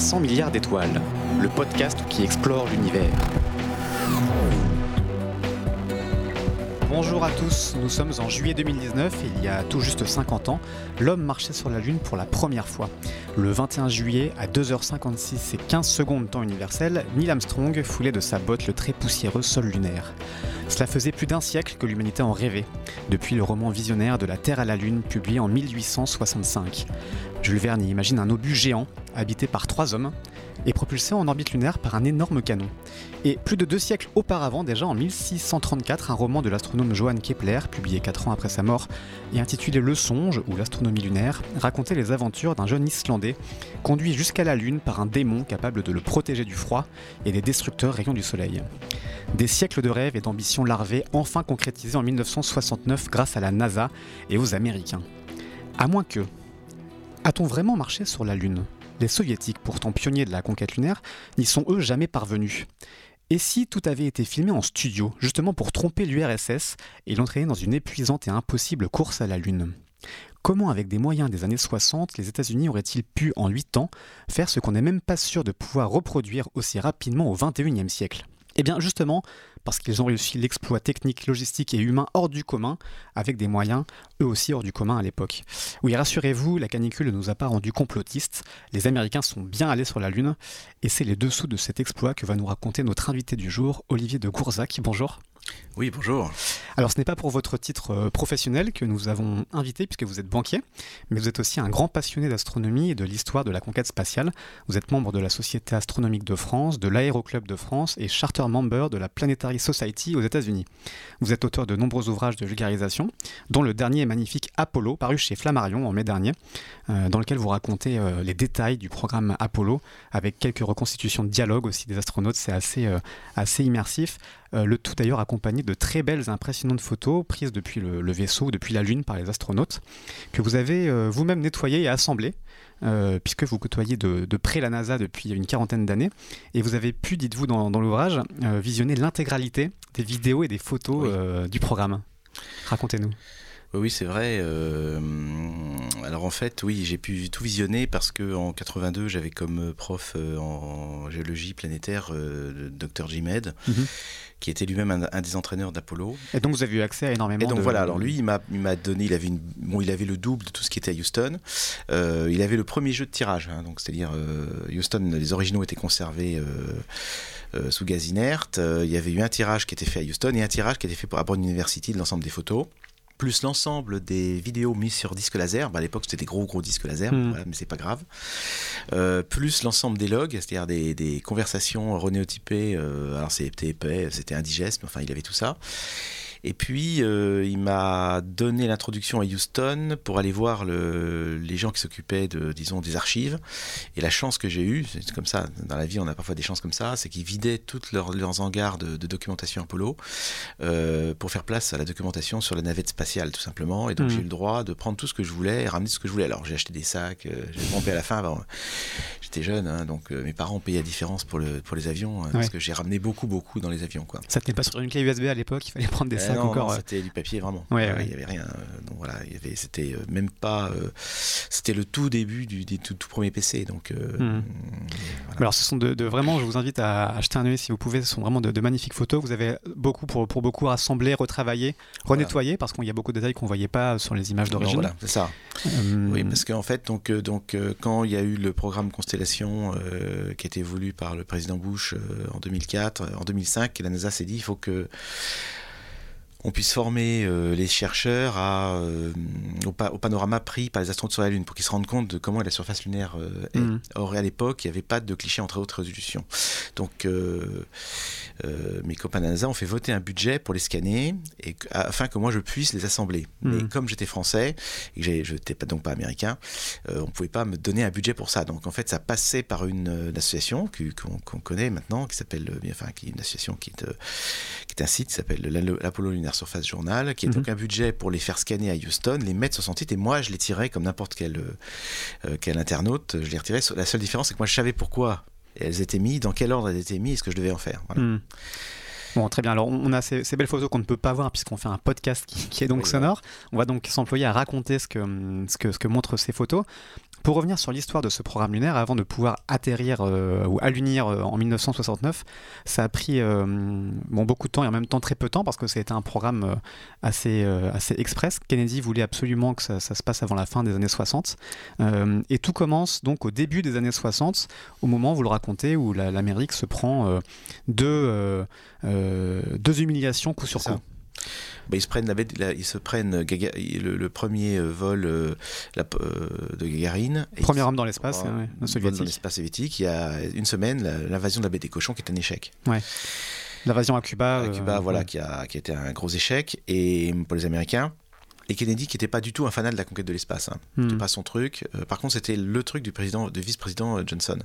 Québec Erika présente 300 milliards d'étoiles, le podcast qui explore l'univers. Bonjour à tous, nous sommes en juillet 2019 et il y a tout juste 50 ans, l'homme marchait sur la Lune pour la première fois. Le 21 juillet, à 2h56 et 15 secondes temps universel, Neil Armstrong foulait de sa botte le très poussiéreux sol lunaire. Cela faisait plus d'un siècle que l'humanité en rêvait, depuis le roman visionnaire de la Terre à la Lune publié en 1865. Jules Verne imagine un obus géant, habité par trois hommes, et propulsé en orbite lunaire par un énorme canon. Et plus de deux siècles auparavant, déjà en 1634, un roman de l'astronome Johann Kepler, publié quatre ans après sa mort, et intitulé Le Songe, ou l'astronomie lunaire, racontait les aventures d'un jeune Islandais, conduit jusqu'à la Lune par un démon capable de le protéger du froid et des destructeurs rayons du Soleil. Des siècles de rêves et d'ambitions larvées enfin concrétisés en 1969 grâce à la NASA et aux Américains. À moins que... A-t-on vraiment marché sur la Lune? Les soviétiques, pourtant pionniers de la conquête lunaire, n'y sont eux jamais parvenus. Et si tout avait été filmé en studio, justement pour tromper l'URSS et l'entraîner dans une épuisante et impossible course à la Lune? Comment, avec des moyens des années 60, les États-Unis auraient-ils pu, en 8 ans, faire ce qu'on n'est même pas sûr de pouvoir reproduire aussi rapidement au XXIe siècle? Eh bien, justement, parce qu'ils ont réussi l'exploit technique, logistique et humain hors du commun, avec des moyens eux aussi hors du commun à l'époque. Oui, rassurez-vous, la canicule ne nous a pas rendus complotistes, les Américains sont bien allés sur la Lune, et c'est les dessous de cet exploit que va nous raconter notre invité du jour, Olivier de Gourzac. Bonjour. Oui, bonjour. Alors, ce n'est pas pour votre titre euh, professionnel que nous avons invité, puisque vous êtes banquier, mais vous êtes aussi un grand passionné d'astronomie et de l'histoire de la conquête spatiale. Vous êtes membre de la Société astronomique de France, de l'Aéroclub de France et charter member de la Planetary Society aux États-Unis. Vous êtes auteur de nombreux ouvrages de vulgarisation, dont le dernier magnifique Apollo, paru chez Flammarion en mai dernier, euh, dans lequel vous racontez euh, les détails du programme Apollo, avec quelques reconstitutions de dialogue aussi des astronautes. C'est assez, assez immersif. Euh, le tout d'ailleurs accompagné de très belles impressionnantes photos prises depuis le, vaisseau, depuis la Lune par les astronautes, que vous avez euh, vous-même nettoyées et assemblées. Euh, puisque vous côtoyez de, près la NASA depuis une quarantaine d'années, et vous avez pu, dites-vous dans, l'ouvrage, visionner l'intégralité des vidéos et des photos du programme. Racontez-nous. Oui, c'est vrai. alors en fait, oui, j'ai pu tout visionner parce que en 82, j'avais comme prof en géologie planétaire le Dr Jimed, mhm qui était lui-même un, des entraîneurs d'Apollo. Et donc vous avez eu accès à énormément. Et donc voilà, alors lui, il m'a donné, il avait, une, bon, il avait le double de tout ce qui était à Houston. Euh, il avait le premier jeu de tirage, hein, donc c'est-à-dire euh, Houston, les originaux étaient conservés. Euh, sous gaz inerte. il y avait eu un tirage qui était fait à Houston et un tirage qui était fait pour à Brown University de l'ensemble des photos plus l'ensemble des vidéos mises sur disque laser, bah, à l'époque c'était des gros gros disques laser, hmm. mais c'est pas grave, euh, plus l'ensemble des logs, c'est-à-dire des, conversations renéotypées, euh, alors c'était épais, c'était indigeste, mais enfin il avait tout ça. Et puis, euh, il m'a donné l'introduction à Houston pour aller voir le, les gens qui s'occupaient de, disons, des archives. Et la chance que j'ai eue, c'est comme ça, dans la vie, on a parfois des chances comme ça, c'est qu'ils vidaient toutes leurs, leurs hangars de, documentation Apollo euh, pour faire place à la documentation sur la navette spatiale, tout simplement. Et donc, mmh. j'ai eu le droit de prendre tout ce que je voulais et ramener ce que je voulais. Alors, j'ai acheté des sacs, euh, j'ai pompé à la fin. J'étais jeune, hein, donc mes parents payaient la différence pour, le, pour les avions, hein, parce que j'ai ramené beaucoup, beaucoup dans les avions. Quoi. Ça tenait pas sur une clé USB à l'époque, il fallait prendre des sacs encore. c'était du papier vraiment. Il n'y avait rien. donc voilà, il y avait, c'était même pas. c'était le tout début du, tout, tout, premier PC. Donc, mmh. Alors, ce sont de, vraiment, je vous invite à acheter un œil si vous pouvez. Ce sont vraiment de, magnifiques photos. Vous avez beaucoup pour, pour beaucoup rassemblé, retravaillé, renettoyé, parce qu'il y a beaucoup de détails qu'on voyait pas sur les images d'origine. Voilà, c'est ça. Oui, parce qu'en fait, donc, donc, quand il y a eu le programme Constellation qui a été voulu par le président Bush en 2004, en 2005, la NASA s'est dit il faut que on puisse former euh, les chercheurs à, euh, au, panorama pris par les astronautes sur la Lune pour qu'ils se rendent compte de comment la surface lunaire euh, est. Mm. Or, à l'époque, il n'y avait pas de cliché en très haute résolution. Donc, mes copains de la NASA ont fait voter un budget pour les scanner et, afin que moi je puisse les assembler. Mm. Mais comme j'étais français et que je n'étais donc pas américain, on ne pouvait pas me donner un budget pour ça. Donc, en fait, ça passait par une, association qu'on connaît maintenant, qui s'appelle, enfin, qui est une association qui est, qui est un site qui s'appelle l'Apollo Lunar Surface Journal, qui est donc mhm. un budget pour les faire scanner à Houston, les mettre sur son titre, et moi je les tirais comme n'importe quel, euh, euh, quel internaute, je les retirais. La seule différence, c'est que moi je savais pourquoi elles étaient mises, dans quel ordre elles étaient mises, et ce que je devais en faire. Mhm. Bon, très bien. Alors, on a ces, belles photos qu'on ne peut pas voir puisqu'on fait un podcast qui, est donc sonore. On va donc s'employer à raconter ce que, ce, que, ce que montrent ces photos. Pour revenir sur l'histoire de ce programme lunaire, avant de pouvoir atterrir ou allunir en 1969, ça a pris bon, beaucoup de temps et en même temps très peu de temps parce que c'était un programme assez, assez express. Kennedy voulait absolument que ça, se passe avant la fin des années 60. et tout commence donc au début des années 60, au moment, vous le racontez, où l'Amérique se prend deux, deux humiliations coup sur coup. Bah, ils se prennent, la, ils se prennent le, premier euh, vol euh, euh, de Gagarine. Premier homme dans l'espace, soviétique. Dans l'espace soviétique. Il y a une semaine, l'invasion de la baie des cochons qui est un échec. Ouais. L'invasion à Cuba. À Cuba, voilà, qui, a, qui a été un gros échec. Et pour les Américains, et Kennedy qui n'était pas du tout un fanat de la conquête de l'espace. Hein. C'était hmm. pas son truc. par contre, c'était le truc du président, du vice-président Johnson.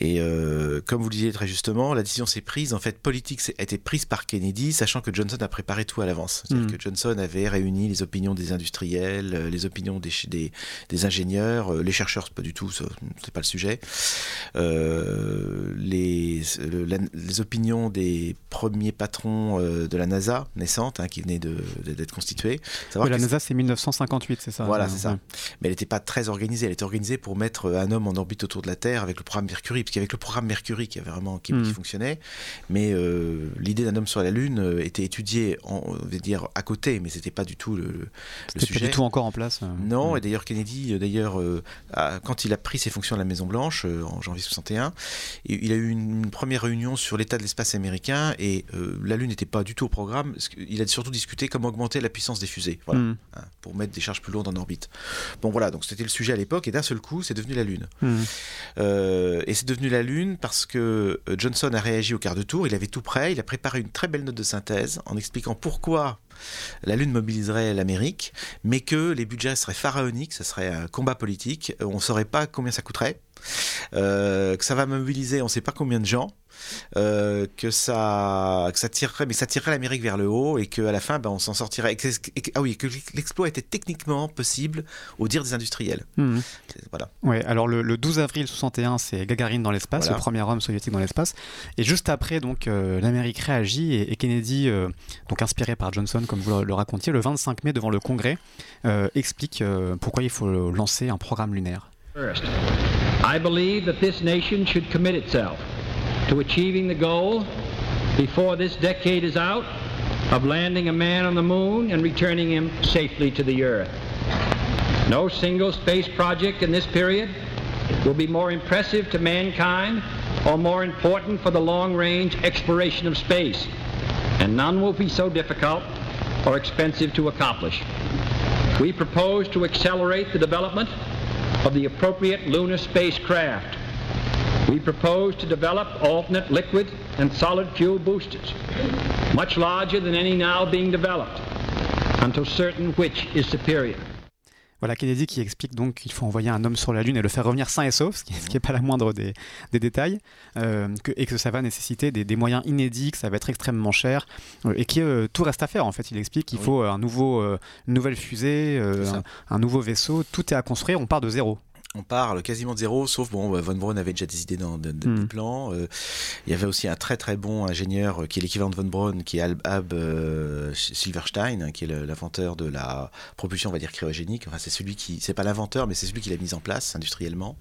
Et euh, comme vous le disiez très justement, la décision s'est prise, en fait, politique a été prise par Kennedy, sachant que Johnson a préparé tout à l'avance. C'est-à-dire mm. que Johnson avait réuni les opinions des industriels, euh, les opinions des, des, des ingénieurs, euh, les chercheurs, pas du tout, c'est pas le sujet, les, les opinions des premiers patrons de la NASA naissante, hein, qui venaient d'être constitués. la NASA, c'est 1958, c'est ça Voilà, c'est ça. Mais elle n'était pas très organisée. Elle était organisée pour mettre un homme en orbite autour de la Terre avec le programme Mercury parce qu'il y avait le programme Mercury qui avait vraiment qui, hmm. fonctionnait, mais euh, l'idée d'un homme sur la Lune euh, était étudiée, on va dire à côté, mais c'était pas du tout le, le sujet. Pas du tout encore en place. Euh. Non, et d'ailleurs Kennedy, d'ailleurs, quand il a pris ses fonctions à la Maison Blanche en janvier 61, il a eu une, première réunion sur l'état de l'espace américain et la Lune n'était pas du tout au programme. Il a surtout discuté comment augmenter la puissance des fusées, voilà, hmm. hein, pour mettre des charges plus lourdes en orbite. Bon voilà, donc c'était le sujet à l'époque et d'un seul coup, c'est devenu la Lune. Hmm. et c'est la Lune parce que euh, Johnson a réagi au quart de tour, il avait tout prêt, il a préparé une très belle note de synthèse en expliquant pourquoi la Lune mobiliserait l'Amérique, mais que les budgets seraient pharaoniques, ce serait un combat politique, on ne saurait pas combien ça coûterait, euh, que ça va mobiliser on ne sait pas combien de gens, euh, que ça que ça tirerait mais ça tirerait l'Amérique vers le haut et qu'à la fin ben, on s'en sortirait. Ah oui que l'exploit était techniquement possible au dire des industriels. Mmh. voilà. Ouais alors le, 12 avril 61 c'est Gagarine dans l'espace le premier homme soviétique dans l'espace. Et juste après donc euh, l'Amérique réagit et, Kennedy donc inspiré par Johnson comme vous le, le, racontiez le 25 mai devant le Congrès explique pourquoi il faut lancer un programme lunaire. First, I believe that this nation should commit itself to achieving the goal before this decade is out of landing a man on the moon and returning him safely to the earth. No single space project in this period will be more impressive to mankind or more important for the long-range exploration of space, and none will be so difficult or expensive to accomplish. We propose to accelerate the development of the appropriate lunar spacecraft. We propose to develop alternate liquid and solid fuel boosters, much larger than any now being developed, until certain which is superior. Voilà Kennedy qui explique donc qu'il faut envoyer un homme sur la Lune et le faire revenir sain et sauf, ce qui n'est pas la moindre des, des détails, euh, que, et que ça va nécessiter des, des, moyens inédits, que ça va être extrêmement cher, euh, et que euh, tout reste à faire en fait. Il explique qu'il faut un nouveau, une nouvelle fusée, un, un, nouveau vaisseau, tout est à construire, on part de zéro on parle quasiment de zéro, sauf bon, Von Braun avait déjà des idées dans hmm. plans. Euh, il y avait aussi un très très bon ingénieur euh, qui est l'équivalent de Von Braun, qui est Ab, euh, Silverstein, hein, qui est l'inventeur de la propulsion, on va dire cryogénique. Enfin, c'est celui qui, c'est pas l'inventeur, mais c'est celui qui l'a mise en place industriellement.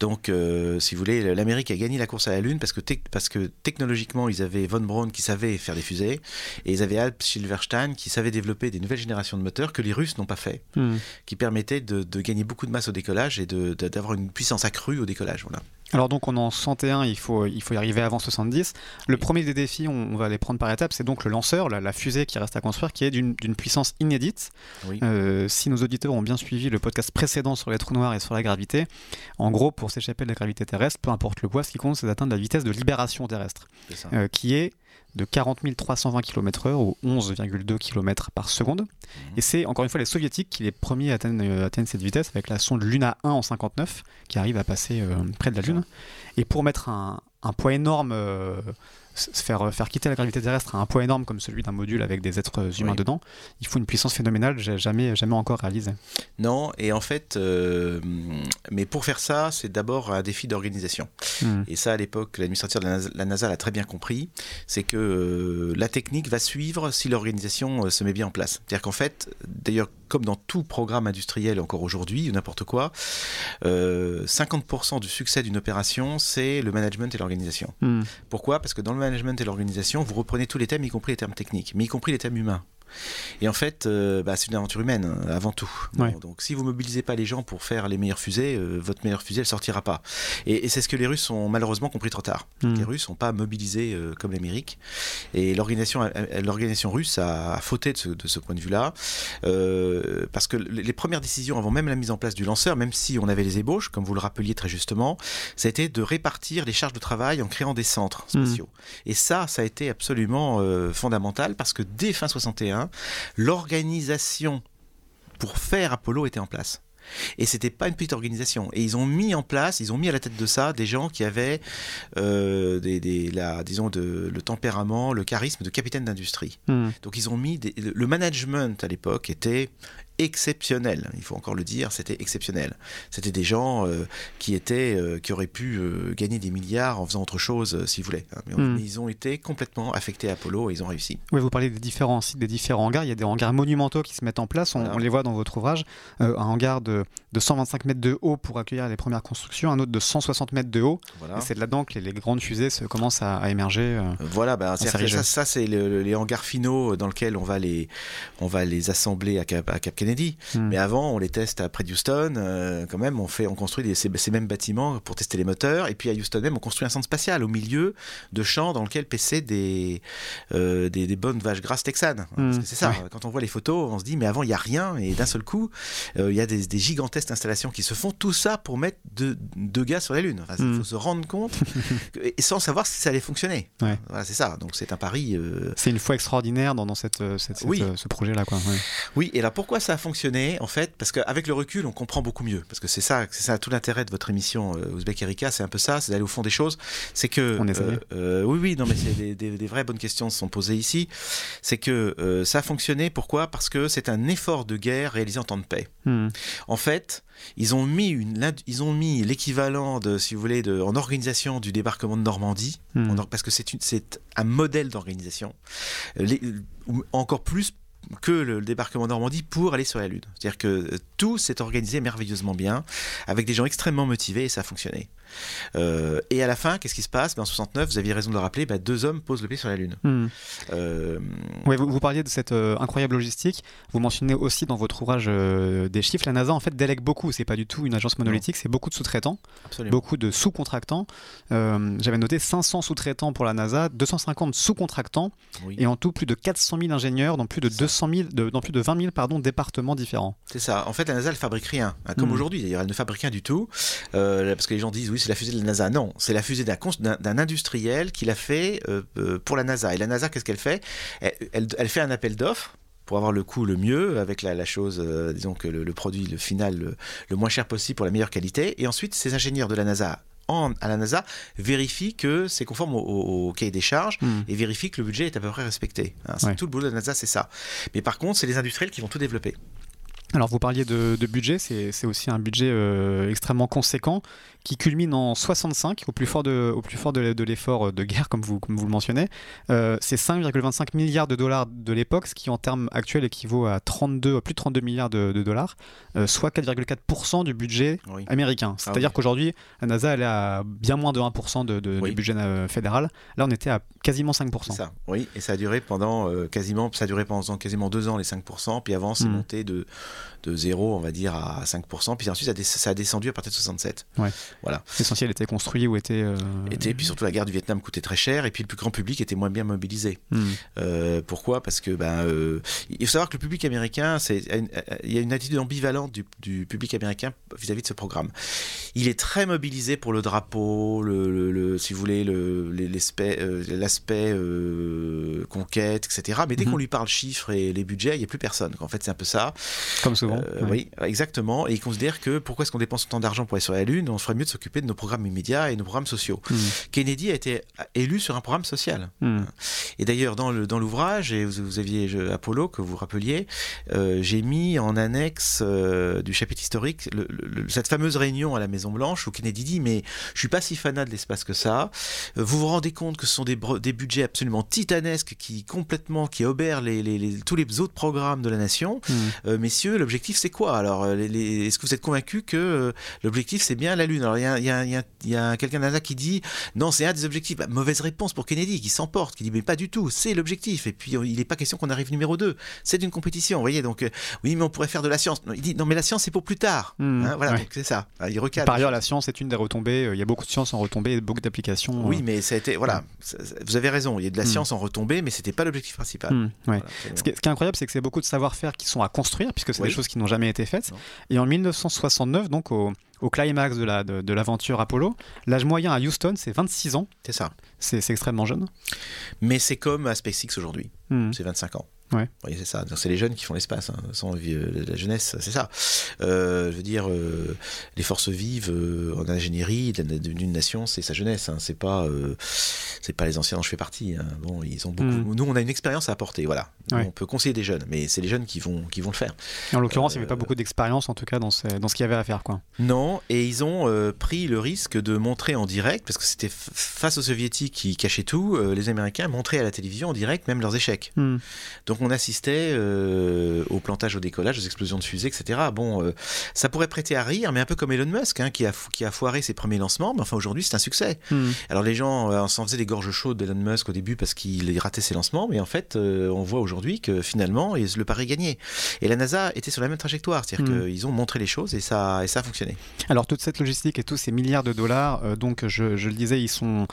Donc, si vous voulez, l'Amérique a gagné la course à la Lune parce que, parce que technologiquement, ils avaient Von Braun qui savait faire des fusées, et ils avaient Alp Silverstein qui savait développer des nouvelles générations de moteurs que les Russes n'ont pas fait, hmm. qui permettaient de, de gagner beaucoup de masse au décollage et d'avoir une puissance accrue au décollage. Voilà. Alors donc on est en 61, il faut, il faut y arriver avant 70. Le premier des défis, on, va les prendre par étapes, c'est donc le lanceur, la, fusée qui reste à construire, qui est d'une puissance inédite. Euh, si nos auditeurs ont bien suivi le podcast précédent sur les trous noirs et sur la gravité, en gros, pour s'échapper de la gravité terrestre, peu importe le poids, ce qui compte, c'est d'atteindre la vitesse de libération terrestre, euh, qui est de 40 320 km/h ou 11,2 km par seconde. Mhm. Et c'est encore une fois les soviétiques qui les premiers atteignent, euh, atteignent cette vitesse avec la sonde Luna 1 en 59 qui arrive à passer euh, près de la Lune. Et pour mettre un, poids énorme euh, faire, faire quitter la gravité terrestre à un poids énorme comme celui d'un module avec des êtres humains dedans, il faut une puissance phénoménale, jamais, jamais encore réalisée. Non, et en fait, mais pour faire ça, c'est d'abord un défi d'organisation. Hmm. Et ça, à l'époque, l'administrateur de la NASA l'a très bien compris, c'est que la technique va suivre si l'organisation se met bien en place. C'est-à-dire qu'en fait, d'ailleurs, comme dans tout programme industriel encore aujourd'hui, ou n'importe quoi, 50% euh, du succès d'une opération, c'est le management et l'organisation. Hmm. Pourquoi? Parce que dans le management et l'organisation, vous reprenez tous les thèmes, y compris les termes techniques, mais y compris les thèmes humains. Et en fait, euh, bah, c'est une aventure humaine euh, avant tout. donc, si vous mobilisez pas les gens pour faire les meilleures fusées, euh, votre meilleure fusée, elle sortira pas. Et, c'est ce que les Russes ont malheureusement compris trop tard. Hmm. Les Russes n'ont pas mobilisé comme l'Amérique. Et l'organisation, l'organisation russe a, fauté de ce, point de vue-là, parce que les premières décisions avant même la mise en place du lanceur, même si on avait les ébauches, comme vous le rappeliez très justement, ça a été de répartir les charges de travail en créant des centres hmm. spéciaux. Et ça, ça a été absolument fondamental parce que dès fin 61 l'organisation pour faire Apollo était en place. Et c'était pas une petite organisation. Et ils ont mis en place, ils ont mis à la tête de ça des gens qui avaient euh, des, la, disons de, le tempérament, le charisme de capitaine d'industrie. Hmm. Donc ils ont mis le management à l'époque était exceptionnel. Il faut encore le dire, c'était exceptionnel. C'était des gens euh, qui étaient, euh, qui auraient pu euh, gagner des milliards en faisant autre chose, s'ils voulaient. Hein. Hmm. Ils ont été complètement affectés à Apollo et ils ont réussi. Oui, vous parlez des différents sites, des différents hangars. Il y a des hangars monumentaux qui se mettent en place. On, les voit dans votre ouvrage. un hangar de, de, 125 mètres de haut pour accueillir les premières constructions, un autre de 160 mètres de haut. Et c'est là-dedans que les, grandes fusées se, commencent à, émerger. voilà, bah, ça, ça c'est les hangars finaux dans lesquels on va les, on va les assembler à Cap, à Cap Kennedy dit. Hmm. Mais avant, on les teste près de Houston. Euh, quand même, on, fait, on construit ces, mêmes bâtiments pour tester les moteurs. Et puis à Houston même, on construit un centre spatial au milieu de champs dans lequel paissaient des, euh, des, bonnes vaches grasses texanes. Hmm. c'est ça. Quand on voit les photos, on se dit, mais avant, il n'y a rien. Et d'un seul coup, euh, il y a des, gigantesques installations qui se font. Tout ça pour mettre deux, gars sur la Lune. Il hmm. faut se rendre compte. et sans savoir si ça allait fonctionner. Voilà, c'est ça. Donc c'est un pari. C'est une fois extraordinaire dans, cette, cette, ce projet-là. Quoi. Oui, et là, pourquoi ça fonctionner, en fait, parce qu'avec le recul, on comprend beaucoup mieux. Parce que c'est ça, c'est ça tout l'intérêt de votre émission euh, Ouzbek Erika, c'est un peu ça, c'est d'aller au fond des choses. C'est que. On euh, euh, oui, oui, non, mais c'est des, vraies bonnes questions sont posées ici. C'est que ça a fonctionné, pourquoi? Parce que c'est un effort de guerre réalisé en temps de paix. Hmm. En fait, ils ont mis une, ils ont mis l'équivalent de, si vous voulez, de, en organisation du débarquement de Normandie, hmm. parce que c'est c'est un modèle d'organisation. Encore plus que le débarquement Normandie pour aller sur la Lune. C'est-à-dire que tout s'est organisé merveilleusement bien, avec des gens extrêmement motivés et ça a fonctionné. Euh, et à la fin, qu'est-ce qui se passe? Ben, En 69, vous aviez raison de le rappeler, ben, deux hommes posent le pied sur la Lune. Hmm. Euh, vous, parliez de cette euh, incroyable logistique. Vous mentionnez aussi dans votre ouvrage des chiffres. La NASA en fait délègue beaucoup. C'est pas du tout une agence monolithique, c'est beaucoup de sous-traitants, beaucoup de sous-contractants. J'avais noté 500 sous-traitants pour la NASA, 250 sous-contractants, et en tout plus de 400 000 ingénieurs dans plus de 200 000, dans plus de 20 000 pardon, départements différents. C'est ça. En fait, la NASA elle fabrique rien, hein, comme hmm. aujourd'hui d'ailleurs. Elle ne fabrique rien du tout, parce que les gens disent oui c'est la fusée de la NASA. Non, c'est la fusée d'un industriel qui l'a fait euh, euh, pour la NASA. Et la NASA, qu'est-ce qu'elle fait? Elle, fait un appel d'offres pour avoir le coût le mieux, avec la, chose, euh, disons que le, produit le final le, moins cher possible pour la meilleure qualité. Et ensuite, ces ingénieurs de la NASA en, à la NASA vérifient que c'est conforme au, cahier des charges hmm. et vérifient que le budget est à peu près respecté. Hein, c'est Tout le boulot de la NASA, c'est ça. Mais par contre, c'est les industriels qui vont tout développer. Alors vous parliez de, budget, c'est aussi un budget extrêmement conséquent qui culmine en 65, au plus fort de, au plus fort de, l'effort de guerre, comme vous, comme vous le mentionnez. Euh, c'est 5,25 milliards de dollars de l'époque, ce qui en termes actuels équivaut à 32, plus de 32 milliards de, dollars, euh, soit 4,4% du budget américain. Ah C'est-à-dire qu'aujourd'hui, la NASA elle est à bien moins de 1% de, du budget euh, fédéral. Là, on était à quasiment 5%. Ça, oui, et ça a duré pendant quasiment, ça a duré pendant quasiment deux ans les 5%, puis avant c'est hmm. monté de, de 0, on va dire, à 5%, puis ensuite ça a, descendu à partir de 67. Ouais. Voilà. L'essentiel était construit ou était. Euh... Était, puis surtout la guerre du Vietnam coûtait très cher, et puis le plus grand public était moins bien mobilisé. Hmm. Euh, pourquoi? Parce que ben, euh, il faut savoir que le public américain, il y a une attitude ambivalente du, du public américain vis-à-vis de ce programme. Il est très mobilisé pour le drapeau, le, le, si vous voulez, l'aspect, euh, l'aspect conquête, etc. Mais dès hmm. qu'on lui parle chiffres et les budgets, il n'y a plus personne. En fait, c'est un peu ça. Comme souvent. Euh, oui, exactement. Et ils considèrent que pourquoi est-ce qu'on dépense autant d'argent pour aller sur la Lune On ferait mieux de s'occuper de nos programmes immédiats et nos programmes sociaux. Hmm. Kennedy a été élu sur un programme social. Hmm. Et d'ailleurs, dans l'ouvrage, et vous, aviez Apollo, que vous rappeliez, euh, j'ai mis en annexe euh, du chapitre historique cette fameuse réunion à la Maison-Blanche où Kennedy dit Mais je suis pas si fanat de l'espace que ça. Vous vous rendez compte que ce sont des, des budgets absolument titanesques qui complètement qui obèrent les, tous les autres programmes de la nation. Hmm. messieurs, l'objectif c'est quoi Alors, est-ce que vous êtes convaincu que euh, l'objectif c'est bien la Lune? Alors, il y a, quelqu'un là qui dit non, c'est un des objectifs. Bah, mauvaise réponse pour Kennedy qui s'emporte, qui dit mais pas du tout, c'est l'objectif. Et puis, il n'est pas question qu'on arrive numéro 2. C'est une compétition, vous voyez. Donc, euh, oui, mais on pourrait faire de la science. il dit non, mais la science c'est pour plus tard. Hmm. Hein, voilà, c'est ça. Il recale. Par ailleurs, la science est une des retombées. Euh, il y a beaucoup de science en retombées et beaucoup d'applications. Oui, mais ça a été, voilà, vous avez raison. Il y a de la hmm. science en retombées, mais c'était pas l'objectif principal. Hmm, ce, qui est, incroyable, c'est que c'est beaucoup de savoir-faire qui sont à construire, puisque c'est des choses qui n'ont jamais été faites. Et en 1969, donc au, climax de l'aventure de, Apollo, l'âge moyen à Houston, c'est 26 ans. C'est ça. C'est extrêmement jeune. Mais c'est comme à SpaceX aujourd'hui. Hmm. C'est 25 ans. Ouais. Oui, c'est ça. C'est les jeunes qui font l'espace. Hein. Sans euh, la jeunesse, c'est ça. Euh, je veux dire, euh, les forces vives en ingénierie d'une nation, c'est sa jeunesse. Hein. C'est pas, c'est pas les anciens dont je fais partie. Hein. Bon, ils ont beaucoup. Hmm. Nous, on a une expérience à apporter. Voilà. On peut conseiller des jeunes, mais c'est les jeunes qui vont, qui vont le faire. en l'occurrence, il n'y avait pas beaucoup d'expérience, en tout cas, dans ce, dans ce qu'il y avait à faire, quoi. Non, et ils ont pris le risque de montrer en direct, parce que c'était face aux soviétiques qui cachaient tout. les Américains montraient à la télévision en direct même leurs échecs. Hmm. Donc on assistait euh, au plantage, au décollage, aux explosions de fusées, etc. Bon, euh, ça pourrait prêter à rire, mais un peu comme Elon Musk, hein, qui, a, qui a foiré ses premiers lancements, mais enfin aujourd'hui c'est un succès. Hmm. Alors les gens euh, s'en faisaient des gorges chaudes d'Elon Musk au début parce qu'il ratait ses lancements, mais en fait on voit aujourd'hui que finalement le pari est gagné. Et la NASA était sur la même trajectoire, c'est-à-dire hmm. qu'ils ont montré les choses et ça, et ça a fonctionné. Alors toute cette logistique et tous ces milliards de dollars, donc je, je, le disais, ils sont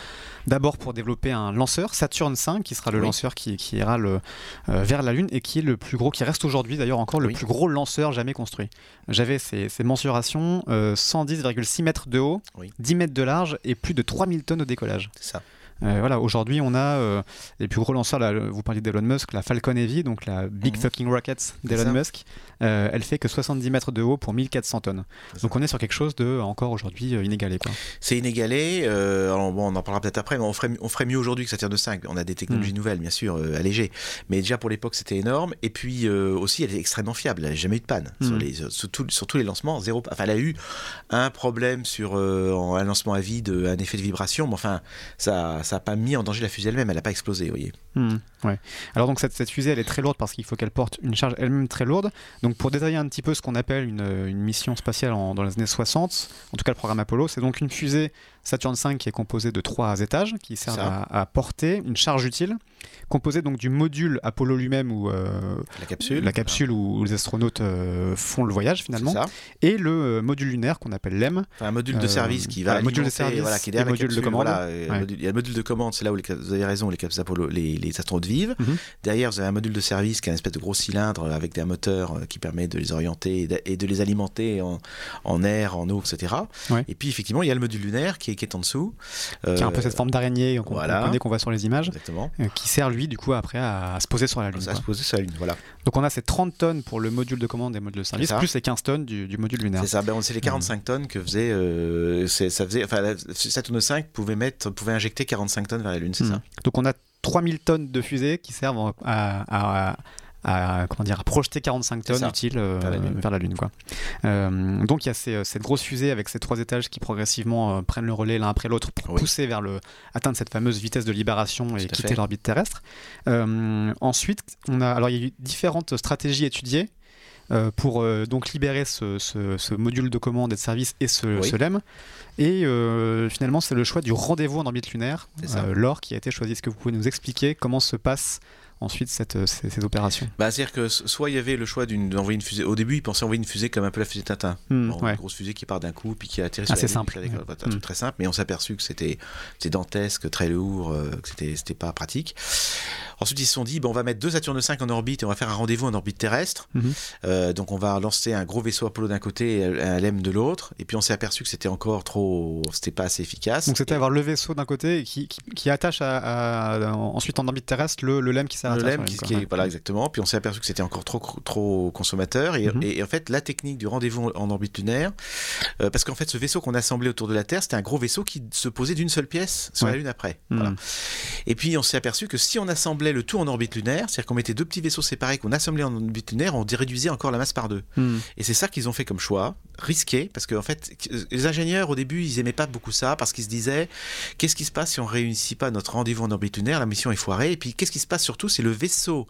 d'abord pour développer un lanceur, Saturn 5, qui sera le lanceur qui, qui ira le, vers la Lune et qui est le plus gros, qui reste aujourd'hui d'ailleurs encore le plus gros lanceur jamais construit. J'avais ces, mensurations 110,6 euh, mètres de haut, 10 mètres de large et plus de 3000 tonnes au décollage. C'est ça. Euh, voilà, aujourd'hui, on a euh, les plus gros lanceurs. Là, vous parliez d'Elon Musk, la Falcon Heavy, donc la Big mhm. Fucking Rockets d'Elon Musk. Euh, elle fait que 70 mètres de haut pour 1400 tonnes. Donc on est sur quelque chose de encore aujourd'hui inégalé. C'est inégalé. bon, on en parlera peut-être après, mais on ferait, on ferait mieux aujourd'hui que ça tire de 5. On a des technologies mm. nouvelles, bien sûr, allégées. Mais déjà pour l'époque, c'était énorme. Et puis aussi, elle est extrêmement fiable. Elle n'a jamais eu de panne. Sur, mm. les, sur, tous les lancements, zéro. Enfin, elle a eu un problème sur un lancement à vide, un effet de vibration. Mais enfin, ça n'a pas mis en danger la fusée elle-même. Elle n'a pas explosé, vous voyez. Hmm, ouais. Alors donc cette, fusée, elle est très lourde parce qu'il faut qu'elle porte une charge elle-même très lourde. Donc pour détailler un petit peu ce qu'on appelle une, mission spatiale dans les années 60, en tout cas le programme Apollo, c'est donc une fusée Saturn V qui est composée de trois étages qui servent à, porter une charge utile, composée donc du module Apollo lui-même ou euh, la capsule, la capsule où les astronautes euh, font le voyage finalement, et le euh, module lunaire qu'on appelle LEM. un module de service qui va module de service, voilà, qui est derrière la capsule, de commande. Il y a le module de commande, c'est là où vous avez raison, les capsules Apollo, les, les astronautes vivent. Mhm. Derrière, vous avez un module de service qui est un espèce de gros cylindre avec des moteurs qui permet de les orienter et de, les alimenter en, en, air, en eau, etc. Et puis effectivement, il y a le module lunaire qui est, qui est en dessous. Qui a un peu cette forme d'araignée qu'on voilà. qu'on voit sur les images. Euh, qui sert lui, du coup, après à, se poser sur la Lune. À se poser sur la Lune, voilà. Donc on a ces 30 tonnes pour le module de commande et module de service, plus les 15 tonnes du, module lunaire. C'est ça, ben, c'est les 45 tonnes que faisait. Euh, ça faisait enfin, Saturn 5 pouvait, mettre, pouvait injecter 45 tonnes vers la Lune, c'est hmm. ça. Donc on a 3000 tonnes de fusées qui servent à, à, comment dire, projeter 45 tonnes utiles euh, vers la Lune. quoi. Euh, donc il y a euh, cette grosse fusée avec ces trois étages qui progressivement prennent le relais l'un après l'autre pour pousser vers le, atteindre cette fameuse vitesse de libération et quitter l'orbite terrestre. ensuite, on a, alors il y a eu différentes stratégies étudiées. pour donc libérer ce, module de commande et de service et ce, LEM. Et finalement, c'est le choix du rendez-vous en orbite lunaire, l'or qui a été choisi. Est-ce que vous pouvez nous expliquer comment se passe ensuite cette, euh, ces, opérations bah, C'est-à-dire que soit il y avait le choix d'envoyer une fusée. Au début, ils pensaient envoyer une fusée comme un peu la fusée Tintin. Hmm, une grosse fusée qui part d'un coup puis qui atterrit sur Assez simple. Un truc hmm. très simple, mais on s'est aperçu que c'était dantesque, très lourd, euh, que c'était pas pratique. Ensuite, ils se sont dit, bon, on va mettre deux Saturne 5 en orbite et on va faire un rendez-vous en orbite terrestre. Mhm. Euh, donc, on va lancer un gros vaisseau Apollo d'un côté et un LEM de l'autre. Et puis, on s'est aperçu que c'était encore trop. C'était pas assez efficace. Donc, c'était avoir le vaisseau d'un côté qui, qui, attache à, ensuite en orbite terrestre le, le LEM qui terre à le qui, est, voilà exactement. Puis on s'est aperçu que c'était encore trop trop consommateur. Et, Mhm. et en fait, la technique du rendez-vous en orbite lunaire, euh, parce qu'en fait, ce vaisseau qu'on assemblait autour de la Terre, c'était un gros vaisseau qui se posait d'une seule pièce sur Ouais. la Lune après. Voilà. Et puis on s'est aperçu que si on assemblait le tout en orbite lunaire, c'est-à-dire qu'on mettait deux petits vaisseaux séparés qu'on assemblait en orbite lunaire, on réduisait encore la masse par deux. Hmm. Et c'est ça qu'ils ont fait comme choix, risqué, parce qu'en fait, les ingénieurs au début, ils aimaient pas beaucoup ça, parce qu'ils se disaient, qu'est-ce qui se passe si on réussit pas notre rendez-vous en orbite lunaire, la mission est foirée, et puis qu'est-ce qui se passe surtout si le vaisseau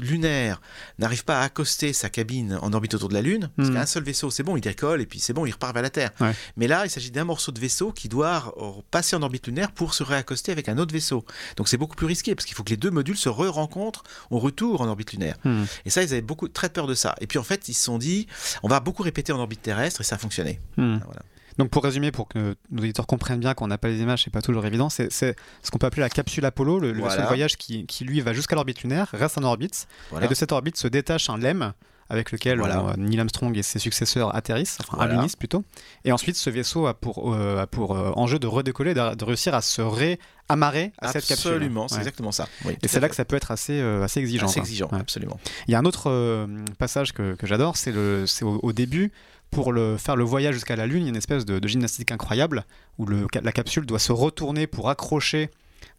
lunaire n'arrive pas à accoster sa cabine en orbite autour de la Lune, parce Mhm. qu'un seul vaisseau, c'est bon, il décolle, et puis c'est bon, il repart vers la Terre. Ouais. Mais là, il s'agit d'un morceau de vaisseau qui doit passer en orbite lunaire pour se réaccoster avec un autre vaisseau. Donc c'est beaucoup plus risqué, parce qu'il faut que les deux modules se re-rencontrent au retour en orbite lunaire. Hmm. Et ça, ils avaient beaucoup, très peur de ça. Et puis en fait, ils se sont dit, on va beaucoup répéter en orbite terrestre et ça a fonctionné. Hmm. Voilà. Donc pour résumer, pour que nos auditeurs comprennent bien qu'on n'a pas les images, c'est pas toujours évident, c'est ce qu'on peut appeler la capsule Apollo, le, vaisseau de voyage qui, qui, lui va jusqu'à l'orbite lunaire, reste en orbite, Voilà. et de cette orbite se détache un LEM avec lequel Voilà. on- Neil Armstrong et ses successeurs atterrissent, enfin alunissent plutôt. Et ensuite, ce vaisseau a pour, euh, a pour euh, enjeu de redécoller, de, de réussir à se réamarrer à cette capsule. Absolument, c'est Ouais. exactement ça. Oui, Et c'est là que ça peut être assez, euh, assez exigeant. Assez exigeant, Ouais. absolument. Il y a un autre euh, passage que, que j'adore, c'est le- c'est au, au début, pour le, faire le voyage jusqu'à la Lune, il y a une espèce de, gymnastique incroyable où la capsule doit se retourner pour accrocher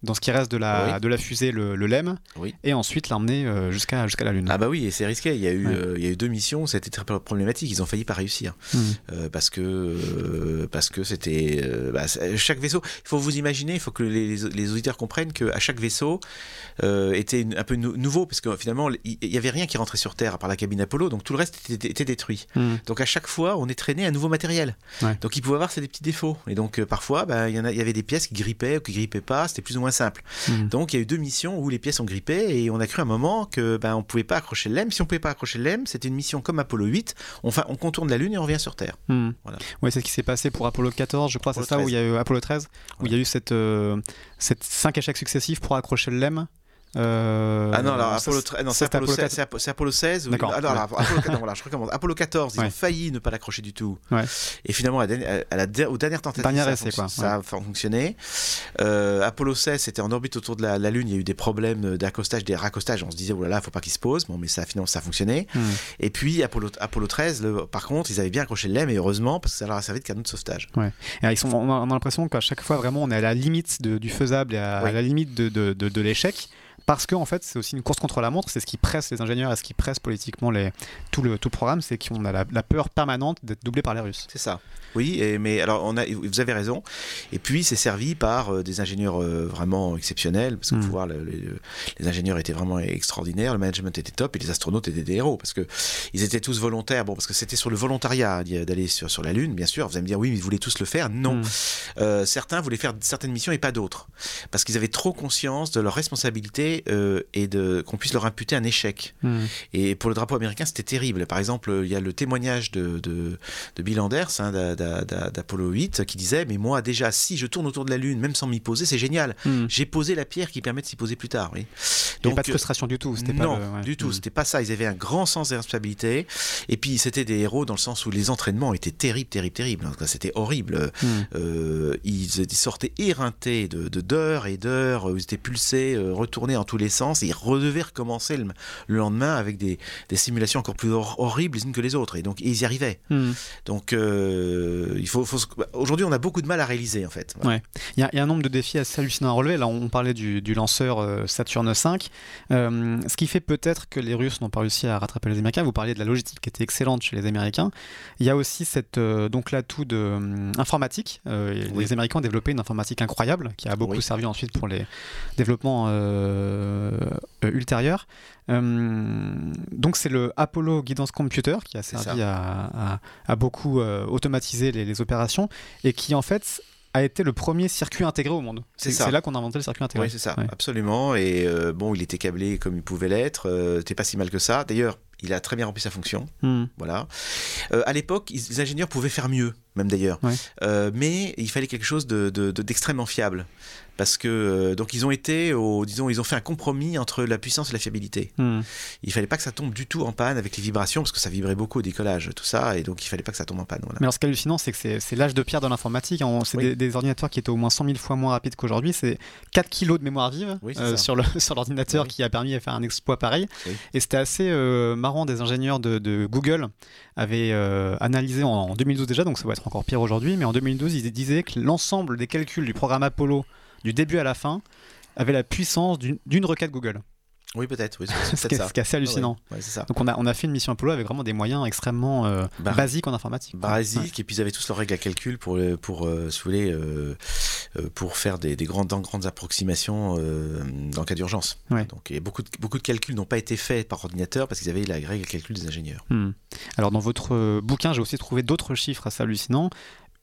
dans ce qui reste de la, Oui. de la fusée le, le LEM Oui. et ensuite l'emmener euh, jusqu'à jusqu'à la Lune. Ah bah oui, et c'est risqué. Il y a eu, Ouais. euh, il y a eu deux missions, c'était très problématique. Ils ont failli pas réussir Hmm. Euh, parce que euh, parce que c'était bah, chaque vaisseau. Il faut vous imaginer, il faut que les, les- auditeurs comprennent que à chaque vaisseau était un peu nou- nouveau parce que finalement il y avait rien qui rentrait sur Terre à part la cabine Apollo, donc tout le reste était, était détruit. Hmm. Donc à chaque fois, on est traîné un nouveau matériel. Ouais. Donc il pouvait avoir des petits défauts. Et donc parfois, bah, il y en a, il y avait des pièces qui grippaient ou qui grippaient pas. C'était plus ou moins simple. Hmm. Donc il y a eu deux missions où les pièces ont grippé et on a cru un moment que ben on pouvait pas accrocher le lemme. Si on pouvait pas accrocher le lemme, c'était une mission comme Apollo 8. On, fa- on contourne la Lune et on revient sur Terre. Hmm. Voilà. Ouais, c'est ce qui s'est passé pour Apollo 14, je crois, c'est ça, où 13. il y a eu Apollo 13, où il y a eu cette, euh, cette cinq échecs successifs pour accrocher le LEM. Euh, ah non, alors Apollo, c'est- 13 non, ça, c'est c'était Apollo, Apollo 16 c'est Apo- c'est Apollo 16. où- D'accord, ah non, alors, ouais. Apollo 14, voilà, je recommence. Apollo 14, ils Ouais. ont failli ne pas l'accrocher du tout. Ouais. Et finalement, à la, à aux dernières tentatives, Dernier ça, a essai, fonction- quoi, ça a fonctionné. Euh, Apollo 16, c'était en orbite autour de la, la Lune. Il y a eu des problèmes d'accostage, des raccostages. On se disait, oh là là, faut pas qu'il se pose. Bon, mais ça, finalement, ça a fonctionné. Et puis, Apollo, Apollo 13, le- par contre, ils avaient bien accroché le lemme, et heureusement, parce que ça leur a servi de canot de sauvetage. Et ils sont, on a, on a l'impression qu'à chaque fois, vraiment, on est à la limite de- du faisable et à, la limite de, de- de- de l'échec. Parce que en fait, c'est aussi une course contre la montre. C'est ce qui presse les ingénieurs et ce qui presse politiquement les, tout, le, tout le programme. C'est qu'on a la, la peur permanente d'être doublé par les Russes. C'est ça. Oui, et- mais alors on a, vous avez raison. Et puis c'est servi par euh, des ingénieurs euh, vraiment exceptionnels, parce qu'il Mm. faut voir, le- le- les ingénieurs étaient vraiment extraordinaires, le management était top, et les astronautes étaient des héros, parce que ils étaient tous volontaires. Bon, parce que c'était sur le volontariat d'y- d'aller sur, sur la Lune, bien sûr. Vous allez me dire, oui, mais ils voulaient tous le faire. Non. Hmm. Euh, certains voulaient faire certaines missions et pas d'autres, parce qu'ils avaient trop conscience de leur responsabilité euh, et de qu'on puisse leur imputer un échec. Hmm. Et pour le drapeau américain, c'était terrible. Par exemple, il y a le témoignage de, de, de Bill Anders, hein, d'a- d'a- d'a- d'Apollo 8, qui disait Mais moi, déjà, si je tourne autour de la Lune, même sans m'y poser, c'est génial. Hmm. J'ai posé la pierre qui permet de s'y poser plus tard. Oui. Avait pas de euh, frustration du tout. Non, pas le- ouais. du tout. Hmm. C'était pas ça. Ils avaient un grand sens des responsabilités. Et puis, c'était des héros dans le sens où les entraînements étaient terribles, terribles, terribles. Donc, C'était horrible. Hmm. Euh, ils, ils sortaient éreintés de d'heures et d'heures. Ils étaient pulsés, retournés dans tous les sens. Et ils redevaient recommencer le, le lendemain avec des, des simulations encore plus hor- horribles les unes que les autres. Et donc, ils y arrivaient. Hmm. Donc, euh, il faut, faut se- aujourd'hui, on a beaucoup de mal à réaliser, en fait. Voilà. Ouais. Il y, a- il y a un nombre de défis assez hallucinants à relever. Là, on parlait du, du lanceur euh, Saturn V. Euh, ce qui fait peut-être que les Russes n'ont pas réussi à rattraper les Américains. Vous parliez de la logistique qui était excellente chez les Américains. Il y a aussi cette, euh, donc l'atout de euh, informatique. Oui. Les Américains ont développé une informatique incroyable qui a beaucoup Oui. servi ensuite pour les développements euh, ultérieurs. Euh, donc c'est le Apollo Guidance Computer qui a servi à, à- à beaucoup euh, automatiser les, les opérations et qui en fait a été le premier circuit intégré au monde. C'est C'est ça. c'est là qu'on a inventé le circuit intégré. Oui, c'est ça, Ouais. absolument. Et euh, bon, il était câblé comme il pouvait l'être. Euh, C'était pas si mal que ça. D'ailleurs, il a très bien rempli sa fonction. Hmm. Voilà. Euh, à l'époque, les ingénieurs pouvaient faire mieux. Même d'ailleurs. Ouais. Euh, mais il fallait quelque chose de- de- de- d'extrêmement fiable. Parce que, euh, donc, ils ont été, au, disons, ils ont fait un compromis entre la puissance et la fiabilité. Hmm. Il fallait pas que ça tombe du tout en panne avec les vibrations, parce que ça vibrait beaucoup au décollage, tout ça, et donc il fallait pas que ça tombe en panne. Voilà. Mais alors, ce qui est hallucinant, c'est que c'est- l'âge de pierre de l'informatique. hein. C'est Oui. des, des ordinateurs qui étaient au moins 100 000 fois moins rapides qu'aujourd'hui. C'est 4 kilos de mémoire vive Oui, euh, sur l'ordinateur Oui. qui a permis de faire un exploit pareil. Et c'était assez marrant. Des ingénieurs de, de Google avaient analysé en, en 2012 déjà, donc ça va être encore pire aujourd'hui. Mais en 2012, ils disaient que l'ensemble des calculs du programme Apollo, du début à la fin, avait la puissance d'une d'une requête Google. Oui, peut-être, oui, c'est ce qui est assez hallucinant. Ouais, ouais, c'est ça. Donc on a, on a fait une mission Apollo avec vraiment des moyens extrêmement euh, Bah, basiques en informatique. Basique, Ouais. et puis ils avaient tous leurs règles à calcul pour, euh, pour euh, si vous voulez, euh, pour faire des, des grandes, grandes approximations dans le cas d'urgence. Donc et beaucoup, de, beaucoup de calculs n'ont pas été faits par ordinateur parce qu'ils avaient la règle à calcul des ingénieurs. Hmm. Alors dans votre bouquin, j'ai aussi trouvé d'autres chiffres assez hallucinants.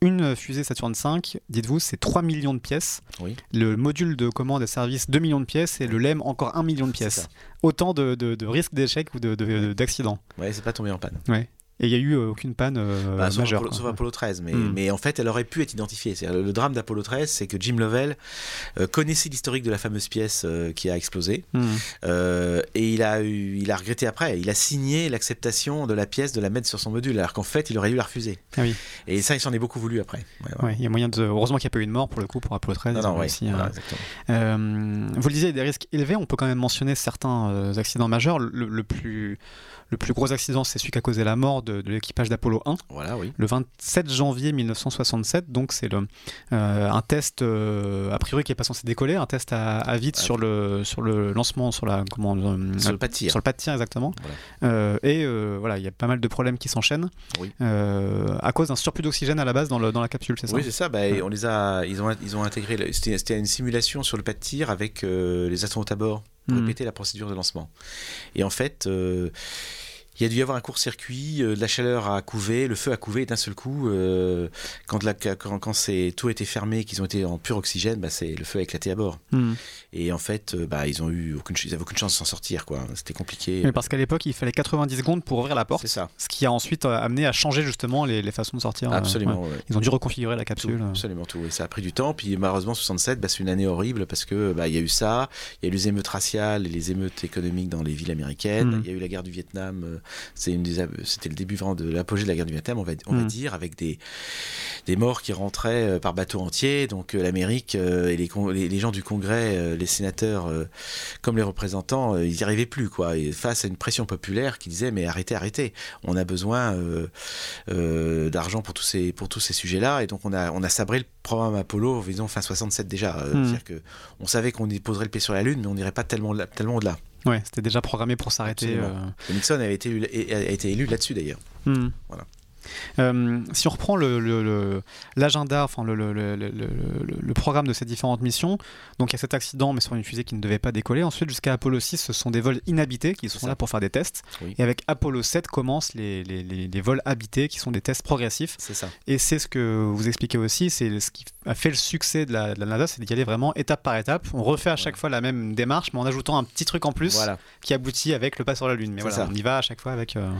Une fusée Saturn V, dites-vous, c'est 3 millions de pièces. Oui. Le module de commande et service, 2 millions de pièces. Et le LEM, encore 1 million de pièces. Autant de, de- de risques d'échec ou de- de- d'accidents. Ouais, c'est pas tombé en panne. Et il n'y a eu euh, aucune panne euh, Bah, sauf, majeure. Apollo, sauf Apollo 13, mais, Mm. mais en fait, elle aurait pu être identifiée. Le, le drame d'Apollo 13, c'est que Jim Lovell euh, connaissait l'historique de la fameuse pièce qui a explosé, euh, et il a, eu, il a regretté après. Il a signé l'acceptation de la pièce de la mettre sur son module, alors qu'en fait, il aurait dû la refuser. Ah oui. Et ça, il s'en est beaucoup voulu après. Ouais, voilà. Ouais, il y a moyen de. Heureusement qu'il n'y a pas eu de mort pour le coup pour Apollo 13. Non, ils ont non, ouais, réussi, voilà, euh, exactement. Euh, vous le disiez, il y a des risques élevés. On peut quand même mentionner certains accidents majeurs. Le, le plus, le plus gros accident, c'est celui qui a causé la mort de, de l'équipage d'Apollo 1, Voilà, oui. le 27 janvier 1967. Donc, c'est le, euh, un test, euh, a priori, qui est pas censé décoller, un test à, à vide Ah. sur, le, sur le lancement, sur, la, comment, euh, Sur le pas de tir. sur le pas de tir, exactement. Voilà. Et voilà, il y a pas mal de problèmes qui s'enchaînent Oui. à cause d'un surplus d'oxygène à la base dans, le- dans la capsule, c'est ça Oui, c'est ça. Bah, Ouais. on les a, ils ont, ils ont intégré. C'était une simulation sur le pas de tir avec les astronautes à bord pour Mhm. répéter la procédure de lancement. Et en fait, euh, il y a dû y avoir un court-circuit, euh, de la chaleur a couvé, le feu a couvé, et d'un seul coup, euh, quand, la- quand, quand c'est- tout a été fermé, qu'ils ont été en pur oxygène, bah, c'est le feu a éclaté à bord. Hmm. Et en fait, euh, bah, ils ont eu aucune, ch- ils avaient aucune chance de s'en sortir, quoi. C'était compliqué. Mais parce qu'à l'époque, il fallait 90 secondes pour ouvrir la porte. C'est ça. Ce qui a ensuite amené à changer justement les, les façons de sortir. ouais. Absolument. ouais. Ils ont dû reconfigurer la capsule. absolument tout. Et ça a pris du temps. Puis malheureusement, 67, bah, c'est une année horrible parce que bah, il y a eu ça, il y a eu les émeutes raciales et les émeutes économiques dans les villes américaines. Mhm. Il y a eu la guerre du Vietnam. C'était le début vraiment de l'apogée de la guerre du Vietnam, on va, on va Mhm. dire, avec des, des morts qui rentraient euh, par bateau entier. Donc euh, l'Amérique euh, et les, con- les, les gens du Congrès, les sénateurs, comme les représentants, ils n'y arrivaient plus. Quoi. Et face à une pression populaire qui disait mais arrêtez, arrêtez. On a besoin euh, euh, d'argent pour tous ces, pour tous ces sujets-là. Et donc on a, on a sabré le programme Apollo, disons fin 67 déjà. C'est-à-dire on savait qu'on y poserait le pied sur la Lune, mais on n'irait pas tellement, tellement au-delà. Ouais, c'était déjà programmé pour s'arrêter. Euh. Nixon avait été élu, a été élu là-dessus d'ailleurs. Hmm. Voilà. Euh, si on reprend le- le- l'agenda, enfin le, le- le- le- le- le programme de ces différentes missions, donc il y a cet accident, mais sur une fusée qui ne devait pas décoller. Ensuite, jusqu'à Apollo 6, ce sont des vols inhabités qui sont là pour faire des tests. Oui. Et avec Apollo 7 commencent les, les- les- les vols habités, qui sont des tests progressifs. C'est ça. Et c'est ce que vous expliquez aussi, c'est ce qui a fait le succès de la, de la NASA, c'est d'y aller vraiment étape par étape. On refait à chaque fois la même démarche, mais en ajoutant un petit truc en plus Voilà. qui aboutit avec le pas sur la Lune. Mais voilà, ça. on y va à chaque fois avec. euh,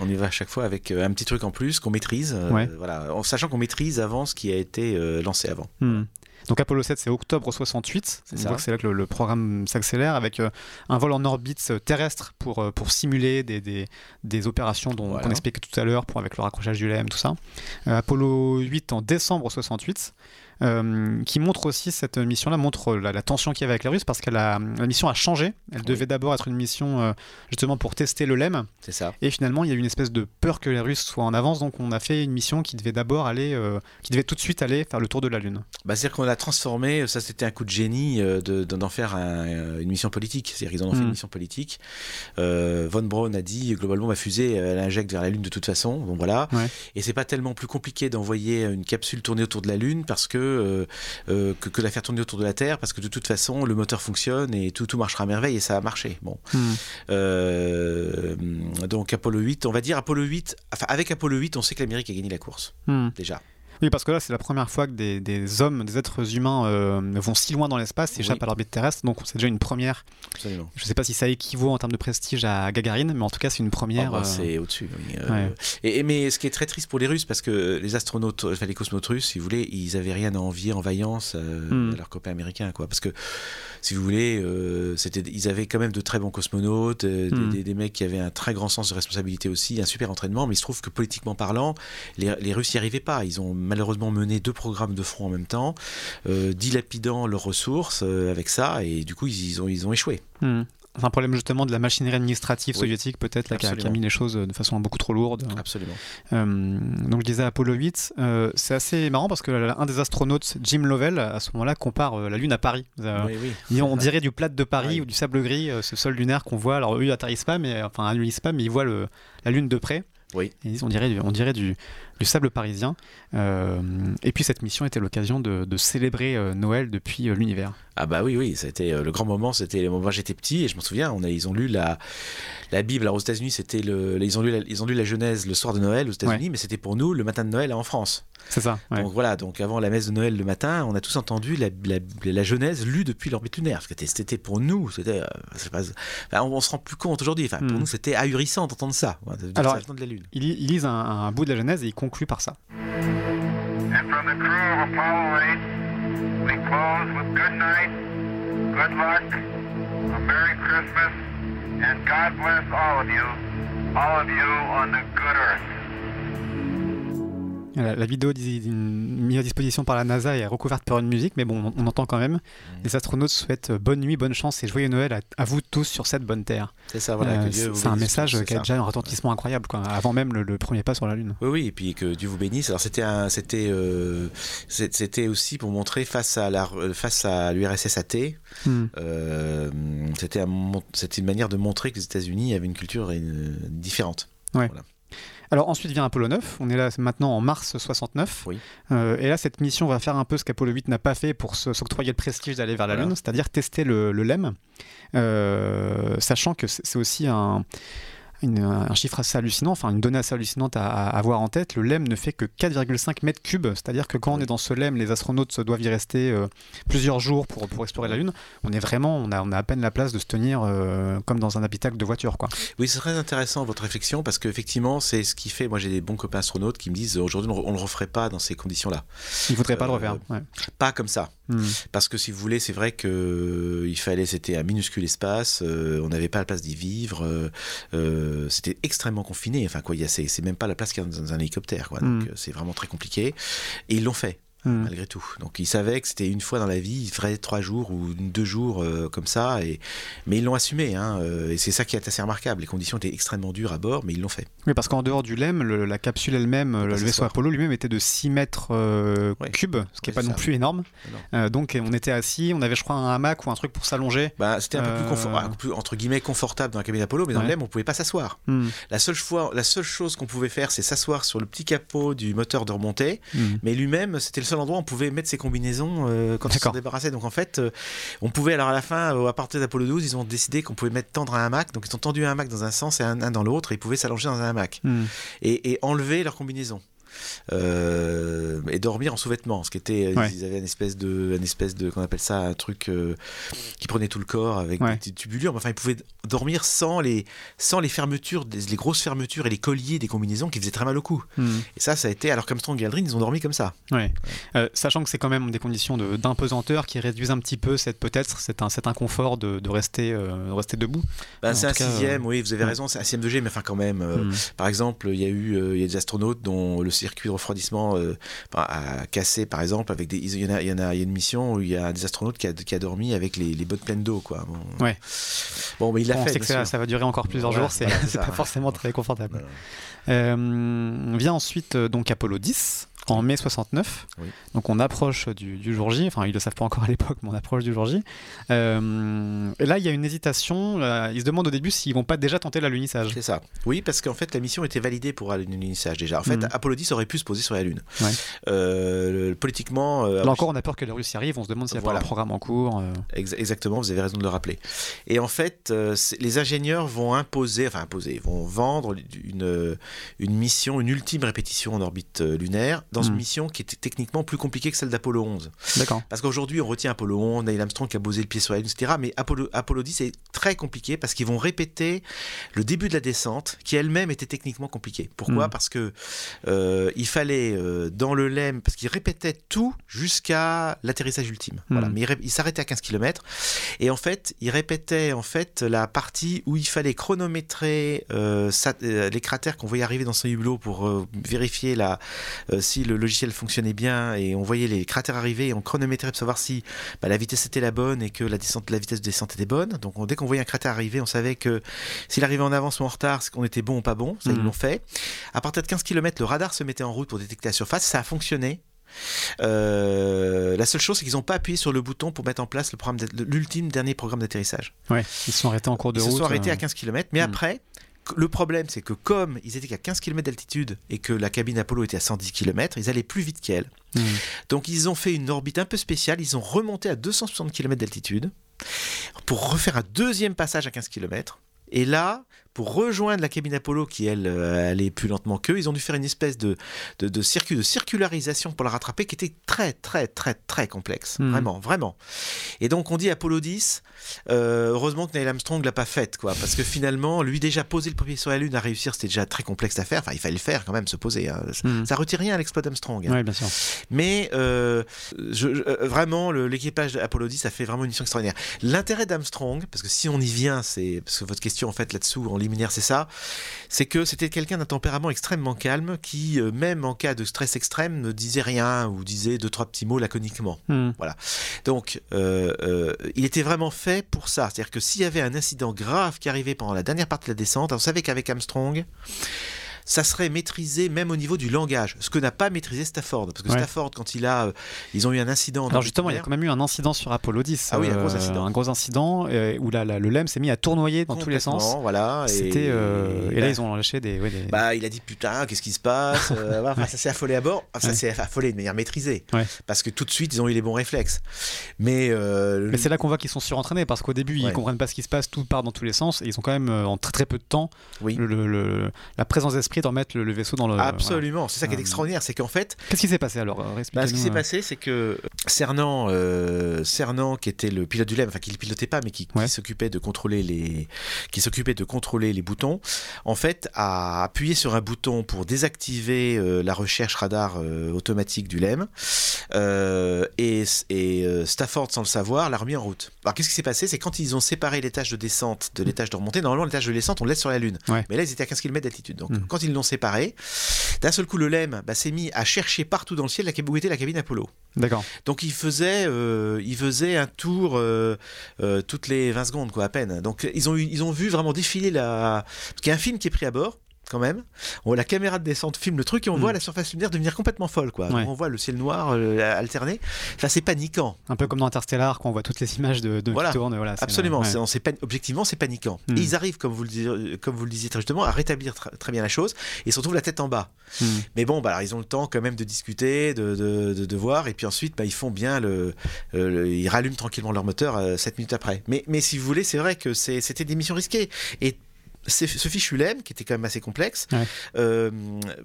On y va à chaque fois avec euh, un petit truc en plus qu'on maîtrise. euh, Ouais. Voilà. En sachant qu'on maîtrise avant ce qui a été euh, lancé avant. Hmm. Donc Apollo 7, c'est octobre 68. C'est On ça. voit que c'est là que le, le programme s'accélère avec euh, un vol en orbite terrestre pour, euh, pour simuler des, des, des opérations dont Voilà. on expliquait tout à l'heure pour avec le raccrochage du LEM, tout ça. Euh, Apollo 8 en décembre 68. Euh, qui montre aussi cette mission-là montre la, la tension qu'il y avait avec les Russes parce que la, la mission a changé. Elle Oui. devait d'abord être une mission euh, justement pour tester le LEM C'est ça. et finalement il y a eu une espèce de peur que les Russes soient en avance donc on a fait une mission qui devait d'abord aller, euh, qui devait tout de suite aller faire le tour de la Lune. Bah, C'est-à-dire qu'on l'a transformé, ça c'était un coup de génie euh, de- d'en faire un- euh, une mission politique. C'est-à-dire qu'ils en ont fait Mm. une mission politique. Euh, Von Braun a dit globalement ma fusée elle injecte vers la Lune de toute façon. Bon voilà. Ouais. Et c'est pas tellement plus compliqué d'envoyer une capsule tourner autour de la Lune parce que, euh, euh, que que de la faire tourner autour de la Terre parce que de toute façon le moteur fonctionne et tout tout marchera à merveille et ça a marché. Bon. Hmm. Euh, donc Apollo 8, on va dire Apollo 8. Enfin avec Apollo 8, on sait que l'Amérique a gagné la course Hmm. déjà. Oui, parce que là, c'est la première fois que des, des hommes, des êtres humains euh, vont si loin dans l'espace, échappent Oui. à l'orbite terrestre. Donc, c'est déjà une première. Absolument. Je ne sais pas si ça équivaut en termes de prestige à Gagarine, mais en tout cas, c'est une Ah, première. bah, euh, C'est au-dessus. oui. Euh, ouais. et, et- mais ce qui est très triste pour les Russes, parce que les astronautes, enfin les cosmonautes russes, si vous voulez, ils avaient rien à envier en vaillance Hmm. à leurs copains américains, quoi. Parce que, si vous voulez, c'était, ils avaient quand même de très bons cosmonautes, des- Hmm. des, des mecs qui avaient un très grand sens de responsabilité aussi, un super entraînement. Mais il se trouve que politiquement parlant, les, les Russes n'y arrivaient pas. Ils ont malheureusement mené deux programmes de front en même temps, euh, dilapidant leurs ressources euh, avec ça, et du coup, ils, ils ont, ils ont échoué. hmm. C'est un problème justement de la machinerie administrative Oui. soviétique, peut-être, là, qui a, qui a mis les choses de façon beaucoup trop lourde. Absolument. Euh, donc je disais Apollo 8, euh, c'est assez marrant parce que un des astronautes, Jim Lovell, à ce moment-là, compare euh, la Lune à Paris. Euh, oui, oui. on dirait du plat de Paris ou du sable gris, euh, ce sol lunaire qu'on voit. Alors eux, ils atterrissent pas, mais enfin, ils pas, mais ils voient le, la Lune de près. Oui. Et ils disent, on dirait, on dirait du, du sable parisien. Euh, et puis cette mission était l'occasion de, de célébrer euh, Noël depuis euh, l'univers. Ah bah oui, oui, c'était le grand moment, c'était le moment où j'étais petit et je m'en souviens, on a, ils ont lu la, la Bible. Alors aux États-Unis, c'était le, ils ont lu la, ils ont lu la Genèse le soir de Noël aux États-Unis, mais c'était pour nous le matin de Noël en France. C'est ça. ouais. Donc voilà, donc avant la messe de Noël le matin, on a tous entendu la, la, la Genèse lue depuis l'orbite lunaire. C'était- pour nous, c'était, enfin, on, on se rend plus compte aujourd'hui. Enfin, pour Hmm. nous, c'était ahurissant d'entendre ça, de Alors, ça de la Lune. Ils, ils lisent un, un bout de la Genèse et ils concluent par ça. And from the crew of Apollo 8, we close with good night, good luck, a Merry Christmas, and God bless all of you, all of you on the good earth. La, la vidéo mise à disposition par la NASA est recouverte par une musique, mais bon, on, on entend quand même. Les astronautes souhaitent euh, bonne nuit, bonne chance et joyeux Noël à, à vous tous sur cette bonne terre. C'est ça, voilà. Euh, c'est un message qui a déjà un retentissement incroyable, quoi, avant même le, le premier pas sur la Lune. Oui, oui, et puis que Dieu vous bénisse. Alors c'était c'était, euh, c'était aussi pour montrer face à la, face à l'URSS athée, Hmm. euh, c'était, un une manière de montrer que les États-Unis avaient une culture différente. Alors ensuite vient Apollo 9, on est là maintenant en mars 69. Oui. Euh, et là, cette mission va faire un peu ce qu'Apollo 8 n'a pas fait pour s'octroyer le prestige d'aller vers la Voilà. Lune, c'est-à-dire tester le, le LEM, euh, sachant que c'est aussi un, une- un chiffre assez hallucinant, enfin une donnée assez hallucinante à, à avoir en tête. Le LEM ne fait que 4,5 mètres cubes, c'est-à-dire que quand on est dans ce LEM, les astronautes doivent y rester euh, plusieurs jours pour, pour explorer la Lune. On est vraiment, on a, on a à peine la place de se tenir euh, comme dans un habitacle de voiture. Quoi. Oui, c'est très intéressant votre réflexion parce qu'effectivement, c'est ce qui fait. Moi, j'ai des bons copains astronautes qui me disent aujourd'hui, on ne le referait pas dans ces conditions-là. Il ne faudrait pas le Euh, refaire. ouais. Pas comme ça. Hmm. Parce que si vous voulez, c'est vrai que euh, il fallait, c'était un minuscule espace, euh, on n'avait pas la place d'y vivre, euh, euh, c'était extrêmement confiné. Enfin quoi, c'est même pas la place qu'il y a dans un hélicoptère, quoi. Donc Mm. euh, c'est vraiment très compliqué. Et ils l'ont fait Hmm. malgré tout. Donc ils savaient que c'était une fois dans la vie, ils feraient trois jours ou deux jours euh, comme ça, et mais ils l'ont assumé. Hein, euh, et c'est ça qui est assez remarquable. Les conditions étaient extrêmement dures à bord, mais ils l'ont fait. Oui, parce qu'en dehors du LEM, le- la capsule elle-même, le pas vaisseau. Apollo lui-même était de 6 mètres euh, Ouais. cubes, ce qui n'est Ouais, pas non ça. plus énorme. Donc on était assis, on avait je crois un hamac ou un truc pour s'allonger. Bah, c'était un peu plus, confort- entre guillemets confortable dans la cabine d'Apollo, mais dans Ouais. le LEM, on pouvait pas s'asseoir. Hmm. La seule, fois, la seule chose qu'on pouvait faire, c'est s'asseoir sur le petit capot du moteur de remontée. Hmm. Mais lui-même, c'était le seul endroit où on pouvait mettre ses combinaisons euh, quand on s'en D'accord. débarrassait. Donc en fait, euh, on pouvait, alors à la fin, euh, à partir d'Apollo 12, ils ont décidé qu'on pouvait mettre tendre un hamac. Donc ils ont tendu un hamac dans un sens et un, un dans l'autre, et ils pouvaient s'allonger dans un hamac. Hmm. Et, et enlever leur combinaison. Euh, et dormir en sous-vêtements, ce qui était, Ouais. ils avaient une espèce de, une espèce de, qu'on appelle ça, un truc euh, qui prenait tout le corps avec Ouais. des petites tubulures. Enfin, ils pouvaient dormir sans les, sans les fermetures, les grosses fermetures et les colliers des combinaisons qui faisaient très mal au cou. Hmm. Et ça, ça a été, alors qu'Armstrong et Aldrin, ils ont dormi comme ça. Ouais. Euh, sachant que c'est quand même des conditions de- d'impesanteur qui réduisent un petit peu cette peut-être cet, inconfort de, de rester, de rester debout. Ben, En c'est un sixième, oui, vous avez raison, c'est un sixième de G, mais enfin quand même. Hmm. Par exemple, il y a eu il y a des astronautes dont le circuit de refroidissement euh, a cassé, par exemple, avec des. Il y en a, il y en a, il y a une mission où il y a des astronautes qui a, qui a dormi avec les, les bottes pleines d'eau, quoi. Bon, Ouais. Bon, mais il l'a on fait. sait que ça, va durer encore plusieurs Voilà, jours, c'est voilà, pas forcément très confortable. Voilà. Euh, vient ensuite euh, donc Apollo 10 en mai 69. Oui. Donc on approche du, du jour J, enfin ils le savent pas encore à l'époque, mais on approche du jour J. Euh, et là il y a une hésitation, euh, ils se demandent au début s'ils vont pas déjà tenter l'alunissage. C'est ça. Oui, parce qu'en fait, la mission était validée pour l'alunissage déjà. En fait, Mhm. Apollo 10 aurait pu se poser sur la Lune. Ouais. Euh, politiquement. euh, Là encore on a peur que les Russes y arrivent, on se demande s'il y a Voilà. pas un programme en cours. Ex- Exactement, vous avez raison de le rappeler. Et en fait, les ingénieurs vont imposer, enfin imposer, vont vendre une, une mission, une ultime répétition en orbite lunaire dans une Mm. mission qui était techniquement plus compliquée que celle d'Apollo 11. D'accord. Parce qu'aujourd'hui, on retient Apollo 11, Neil Armstrong qui a posé le pied sur la Lune, etc. Mais Apollo, Apollo 10 est très compliqué parce qu'ils vont répéter le début de la descente, qui elle-même était techniquement compliquée. Pourquoi? Mm. Parce que euh, il fallait euh, dans le LEM, parce qu'ils répétaient tout jusqu'à l'atterrissage ultime. Voilà. Mm. Mais ils ils s'arrêtaient à 15 km. Et en fait, ils répétaient en fait la partie où il fallait chronométrer euh, les cratères qu'on voyait arriver dans son hublot pour vérifier la, euh, si le logiciel fonctionnait bien et on voyait les cratères arriver et on chronométrait pour savoir si bah, la vitesse était la bonne et que la, descente, la vitesse de descente était bonne. Donc on- dès qu'on voyait un cratère arriver, on savait que s'il arrivait en avance ou en retard, qu'on était bon ou pas bon. Ça, ils Mhm. l'ont fait. À partir de 15 km, le radar se mettait en route pour détecter la surface. Ça a fonctionné. Euh, la seule chose, c'est qu'ils n'ont pas appuyé sur le bouton pour mettre en place le programme l'ultime dernier programme d'atterrissage. Ouais, ils se sont arrêtés en cours de Ils route. se sont arrêtés euh, à 15 km, mais Hmm. après, le problème, c'est que comme ils étaient qu'à 15 km d'altitude et que la cabine Apollo était à 110 km, ils allaient plus vite qu'elle. hmm. Donc ils ont fait une orbite un peu spéciale, ils ont remonté à 260 km d'altitude pour refaire un deuxième passage à 15 km. Et là, pour rejoindre la cabine Apollo qui, elle, euh, allait plus lentement qu'eux, ils ont dû faire une espèce de, de, de circuit de circularisation pour la rattraper qui était très, très, très, très complexe. Mhm. Vraiment, vraiment. Et donc on dit Apollo 10, euh, heureusement que Neil Armstrong l'a pas faite, quoi. Parce que finalement, lui déjà poser le premier sur la Lune à réussir, c'était déjà très complexe à faire. Enfin, il fallait le faire quand même, se poser. hein. Hmm. Ça retire rien à l'exploit d'Armstrong. hein. Ouais, bien sûr. Mais euh, je- je- vraiment, l'équipage d'Apollo 10 a fait vraiment une mission extraordinaire. L'intérêt d'Armstrong, parce que si on y vient, c'est parce que votre question en fait là-dessous en liminaire, c'est ça, c'est que c'était quelqu'un d'un tempérament extrêmement calme qui, euh, même en cas de stress extrême, ne disait rien ou disait deux trois petits mots laconiquement. Hmm. Donc, euh, euh, il était vraiment fait pour ça. C'est-à-dire que s'il y avait un incident grave qui arrivait pendant la dernière partie de la descente, on savait qu'avec Armstrong, ça serait maîtrisé même au niveau du langage, ce que n'a pas maîtrisé Stafford. Parce que Ouais. Stafford, quand il a, euh, ils ont eu un incident. Alors justement, il y a quand même eu un incident sur Apollo 10. Ah oui, un gros euh, incident. un gros incident euh, où la- la- le LEM s'est mis à tournoyer dans tous les sens. Voilà. et- C'était euh, et, là bah, ils ont lâché des, ouais, des- Bah, il a dit putain, qu'est-ce qui se passe enfin, Ça s'est affolé à bord. Enfin, Ouais. Ça s'est affolé de manière maîtrisée. Parce que tout de suite, ils ont eu les bons réflexes. Mais, euh, Mais c'est là qu'on voit qu'ils sont surentraînés parce qu'au début ils comprennent pas ce qui se passe, tout part dans tous les sens et ils ont quand même en très très peu de temps oui. le, le- le- la présence d'esprit d'en mettre le, le vaisseau dans le. voilà. Absolument, c'est ça qui est Euh, extraordinaire, c'est qu'en fait, Qu'est-ce qui s'est passé alors euh, Bah, ce qui s'est euh. passé, c'est que Cernan, euh, Cernan, qui était le pilote du LEM, enfin qui ne pilotait pas, mais qui, s'occupait de contrôler les, qui s'occupait de contrôler les boutons, en fait, a appuyé sur un bouton pour désactiver euh, la recherche radar euh, automatique du LEM, et, et Stafford, sans le savoir, l'a remis en route. Alors, qu'est-ce qui s'est passé? C'est quand ils ont séparé l'étage de descente de l'étage de remontée. Normalement, l'étage de descente, on le laisse sur la Lune, Ouais. mais là, ils étaient à 15 km d'altitude. Donc, Mhm. quand ils l'ont séparé, d'un seul coup, le LEM bah, s'est mis à chercher partout dans le ciel la, où était la cabine Apollo. D'accord. Donc il faisait, euh, il faisait un tour euh, euh, toutes les 20 secondes, quoi, à peine. Donc ils ont, eu, ils ont vu vraiment défiler la... Parce qu'il y a un film qui est pris à bord, quand même. On la caméra de descente filme le truc et on Mm. voit la surface lunaire devenir complètement folle, quoi. Ouais. On voit le ciel noir euh, alterner. Enfin, c'est paniquant. Un peu comme dans Interstellar quand on voit toutes les images de, de Voilà. qui tournent. Voilà, Absolument, ouais. on objectivement c'est paniquant. Mm. Et ils arrivent, comme vous le disiez, comme vous le disiez très justement, à rétablir tr- très bien la chose et ils se retrouvent la tête en bas. Hmm. Mais bon, bah, alors, ils ont le temps quand même de discuter, de, de, de- de voir, et puis ensuite, bah, ils font bien le, euh, le- ils rallument tranquillement leur moteur euh, 7 minutes après. Mais, mais si vous voulez, c'est vrai que c'était des missions risquées. Et ce fichu LEM, qui était quand même assez complexe, Ouais. euh,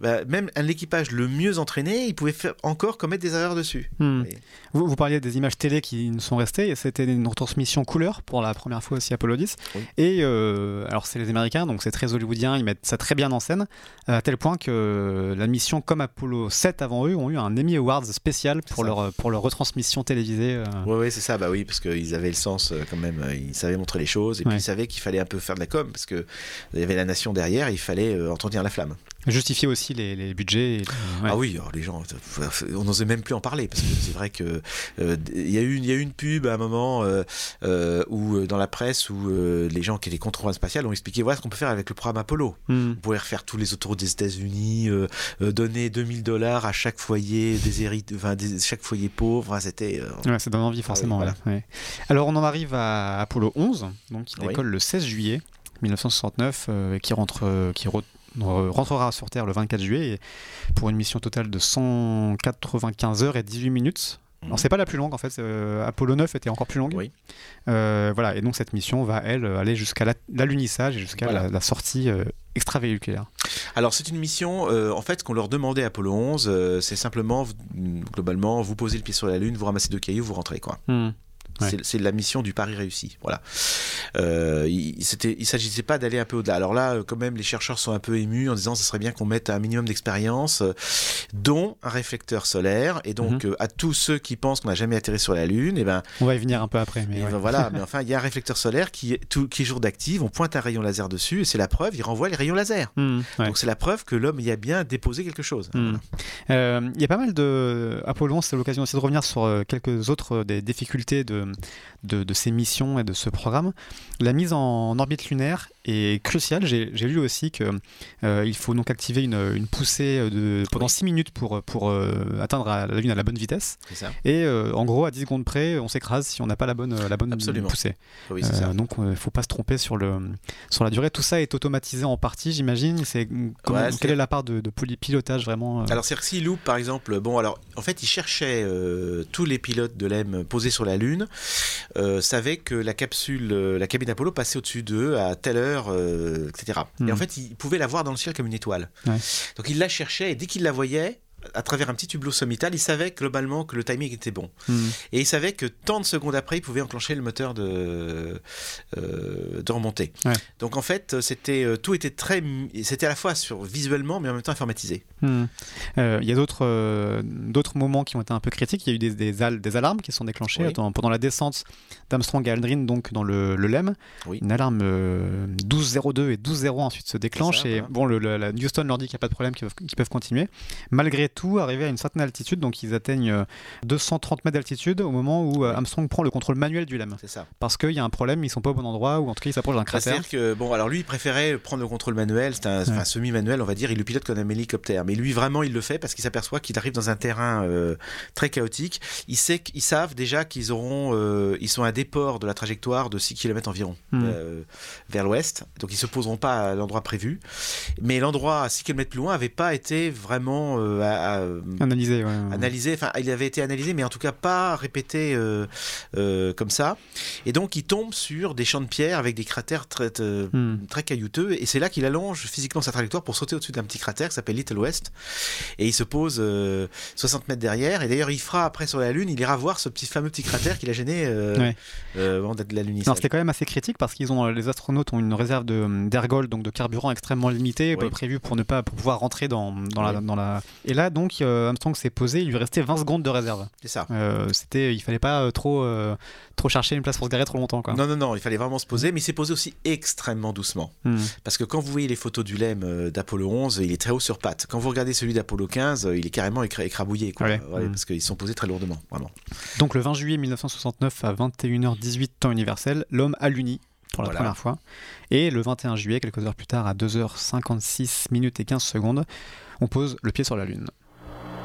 bah, même un l'équipage le mieux entraîné, il pouvait faire encore commettre des erreurs dessus. Hmm. Et- Vous, vous parliez des images télé qui nous sont restées. et C'était une retransmission couleur pour la première fois aussi Apollo 10. Oui. Et euh, alors c'est les Américains, donc c'est très hollywoodien. Ils mettent ça très bien en scène, à tel point que la mission, comme Apollo 7 avant eux, ont eu un Emmy Awards spécial pour leur pour leur retransmission télévisée. euh. Ouais, ouais, c'est ça, bah oui, parce qu'ils avaient le sens euh, quand même, euh, ils savaient montrer les choses, et puis ils savaient qu'il fallait un peu faire de la com, parce que il y avait la nation derrière, il fallait euh, entretenir la flamme. Justifier aussi les, les budgets. et, euh, ouais. Ah oui, alors les gens, on n'osait même plus en parler parce que c'est vrai que euh, il y a eu une, il y a eu une pub à un moment euh, euh, où euh, dans la presse où euh, les gens qui étaient contre le programme spatial ont expliqué voilà ce qu'on peut faire avec le programme Apollo. Hmm. On pourrait refaire tous les autoroutes des États-Unis, euh, euh, donner 2000 dollars à chaque foyer déshérité, enfin des- chaque foyer pauvre. Enfin, C'était euh, Ouais, ça donne envie forcément. voilà. ouais, ouais. Alors on en arrive à Apollo 11, donc il Oui. décolle le 16 juillet 1969 euh, qui rentre, euh, qui re- re- rentrera sur Terre le 24 juillet et pour une mission totale de 195 heures et 18 minutes. Alors c'est pas la plus longue en fait, euh, Apollo 9 était encore plus longue. Oui. Euh, voilà, et donc cette mission va elle aller jusqu'à la- l'alunissage et jusqu'à Voilà. la, la sortie euh, extravéhiculaire. Alors c'est une mission, en fait, ce qu'on leur demandait à Apollo 11, euh, c'est simplement, globalement, vous posez le pied sur la Lune, vous ramassez deux cailloux, vous rentrez quoi. Hmm. Ouais. C'est- la mission du pari réussi. Voilà. Euh, il il s'agissait pas d'aller un peu au-delà. Alors là, euh, quand même, les chercheurs sont un peu émus en disant ce serait bien qu'on mette un minimum d'expérience, euh, dont un réflecteur solaire. Et donc, Mhm. euh, à tous ceux qui pensent qu'on n'a jamais atterri sur la Lune, et ben, On va y venir un peu après. Mais ouais. ben voilà. Mais enfin, il y a un réflecteur solaire qui, est- tout, qui est jour d'active. On pointe un rayon laser dessus et c'est la preuve. Il renvoie les rayons laser. Hmm, ouais. Donc c'est la preuve que l'homme y a bien déposé quelque chose. Hmm. Voilà. Il y a pas mal de Apollo 11, c'est l'occasion aussi de revenir sur quelques autres des difficultés de, Um. De, de ces missions et de ce programme. La mise en orbite lunaire est cruciale. J'ai lu aussi que euh, faut donc activer une, une poussée euh, de, pendant Oui. 6 minutes pour, pour euh, atteindre la Lune à la bonne vitesse. C'est ça. Et euh, en gros, à 10 secondes près, on s'écrase si on n'a pas la bonne, la bonne Absolument. poussée. Oui, c'est ça. donc il ne faut pas se tromper sur, le, sur la durée. Tout ça est automatisé en partie, j'imagine. C'est Ouais, quelle c'est- est la part de, pilotage vraiment Alors, que s'il loupe, par exemple, bon, alors, en fait, il cherchait tous les pilotes de l'EM posés sur la Lune, euh, savaient que la capsule, euh, la cabine Apollo passait au-dessus d'eux à telle heure, euh, etc. Et en fait, il pouvait la voir dans le ciel comme une étoile. Ouais. Donc, il la cherchait et dès qu'il la voyait, à travers un petit hublot sommital, il savait globalement que le timing était bon. hmm. Et il savait que tant de secondes après, il pouvait enclencher le moteur de, euh, de remontée. Ouais. Donc en fait, c'était euh, tout était très, c'était à la fois sur visuellement, mais en même temps informatisé. Hmm. Euh, Il y a d'autres euh, d'autres moments qui ont été un peu critiques. Il y a eu des, des, al- des alarmes qui sont déclenchées Oui. Pendant la descente d'Armstrong à Aldrin, donc dans le, le LEM. Oui. Une alarme euh, 12.02 et 12.01 ensuite se déclenche. Ça, et voilà. bon, le, le- la Houston leur dit qu'il n'y a pas de problème, qu'ils peuvent, qu'ils peuvent continuer. Malgré tout, arrivé à une certaine altitude, donc ils atteignent euh, 230 mètres d'altitude au moment où euh, Armstrong prend le contrôle manuel du LEM. C'est ça. Parce qu'il y a un problème, ils sont pas au bon endroit, ou en tout cas ils s'approchent d'un Bah, cratère. C'est-à-dire que, bon, alors lui, il préférait prendre le contrôle manuel, c'est un, semi-manuel, on va dire, il le pilote comme un hélicoptère. Mais lui, vraiment, il le fait parce qu'il s'aperçoit qu'il arrive dans un terrain euh, très chaotique. Il sait qu'ils savent déjà qu'ils auront, euh, ils sont à un déport de la trajectoire de 6 km environ Hmm. euh, vers l'ouest. Donc, ils se poseront pas à l'endroit prévu. Mais l'endroit à 6 km plus loin avait pas été vraiment euh, à- à- Analysé, ouais. analysé, enfin il avait été analysé, mais en tout cas pas répété euh, euh, comme ça. Et donc il tombe sur des champs de pierre avec des cratères très, euh, Hmm. très caillouteux, et c'est là qu'il allonge physiquement sa trajectoire pour sauter au-dessus d'un petit cratère qui s'appelle Little West. Et il se pose euh, 60 mètres derrière, et d'ailleurs il fera après sur la Lune, il ira voir ce petit fameux petit cratère qu'il a gêné euh, Ouais. euh, avant d'être la Non, lunissage. c'était quand même assez critique parce qu'ils ont les astronautes ont une réserve de d'ergol donc de carburant extrêmement limitée euh, prévue pour ne pas pour pouvoir rentrer dans, dans la dans la et là donc euh, Armstrong s'est posé il lui restait 20 secondes de réserve C'est ça. Euh, c'était il fallait pas euh, trop euh, trop chercher une place pour se garer trop longtemps quoi Non, non, non, il fallait vraiment se poser, mais il s'est posé aussi extrêmement doucement. Hmm. Parce que quand vous voyez les photos du LEM euh, d'Apollo 11, il est très haut sur pattes. Quand vous regardez celui d'Apollo 15, euh, il est carrément écra- écrabouillé. Quoi. Ouais. Ouais, Mm. Parce qu'ils sont posés très lourdement, vraiment. donc le 20 juillet 1969 à 21h18 temps universel l'homme a l'uni pour la Voilà. première fois et le 21 juillet quelques heures plus tard à 2h56 minutes et 15 secondes on pose le pied sur la lune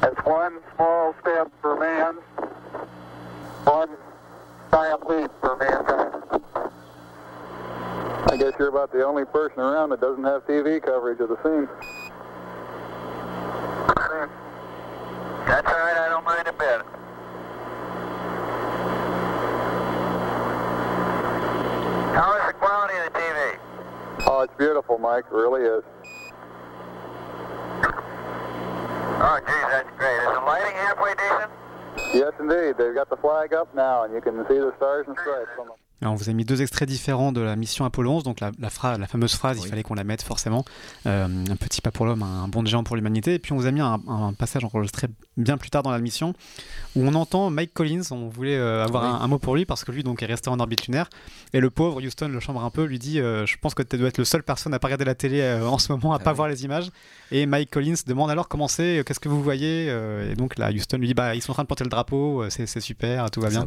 That's one small step for man, one giant leap for mankind. I guess you're about the only person around that doesn't have TV coverage of the scene. That's all right, I don't mind a bit. How is the quality of the TV? Oh, it's beautiful, Mike. It really is. Oh, geez, that's great. Is the lighting halfway decent? Yes, indeed. They've got the flag up now, and you can see the stars and stripes Alors, on vous a mis deux extraits différents de la mission Apollo 11, donc la, la, phrase, la fameuse phrase, il fallait qu'on la mette forcément, euh, un petit pas pour l'homme, un bond de géant pour l'humanité, et puis on vous a mis un, un passage enregistré bien plus tard dans la mission, où on entend Mike Collins, on voulait euh, avoir Oui. un, un mot pour lui, parce que lui donc est resté en orbite lunaire, et le pauvre Houston le chambre un peu, lui dit, euh, je pense que tu dois être le seul personne à pas regarder la télé en ce moment, à Ah pas oui. voir les images, et Mike Collins demande alors comment c'est, qu'est-ce que vous voyez, et donc là Houston lui dit, bah ils sont en train de porter le drapeau, c'est super, tout va bien.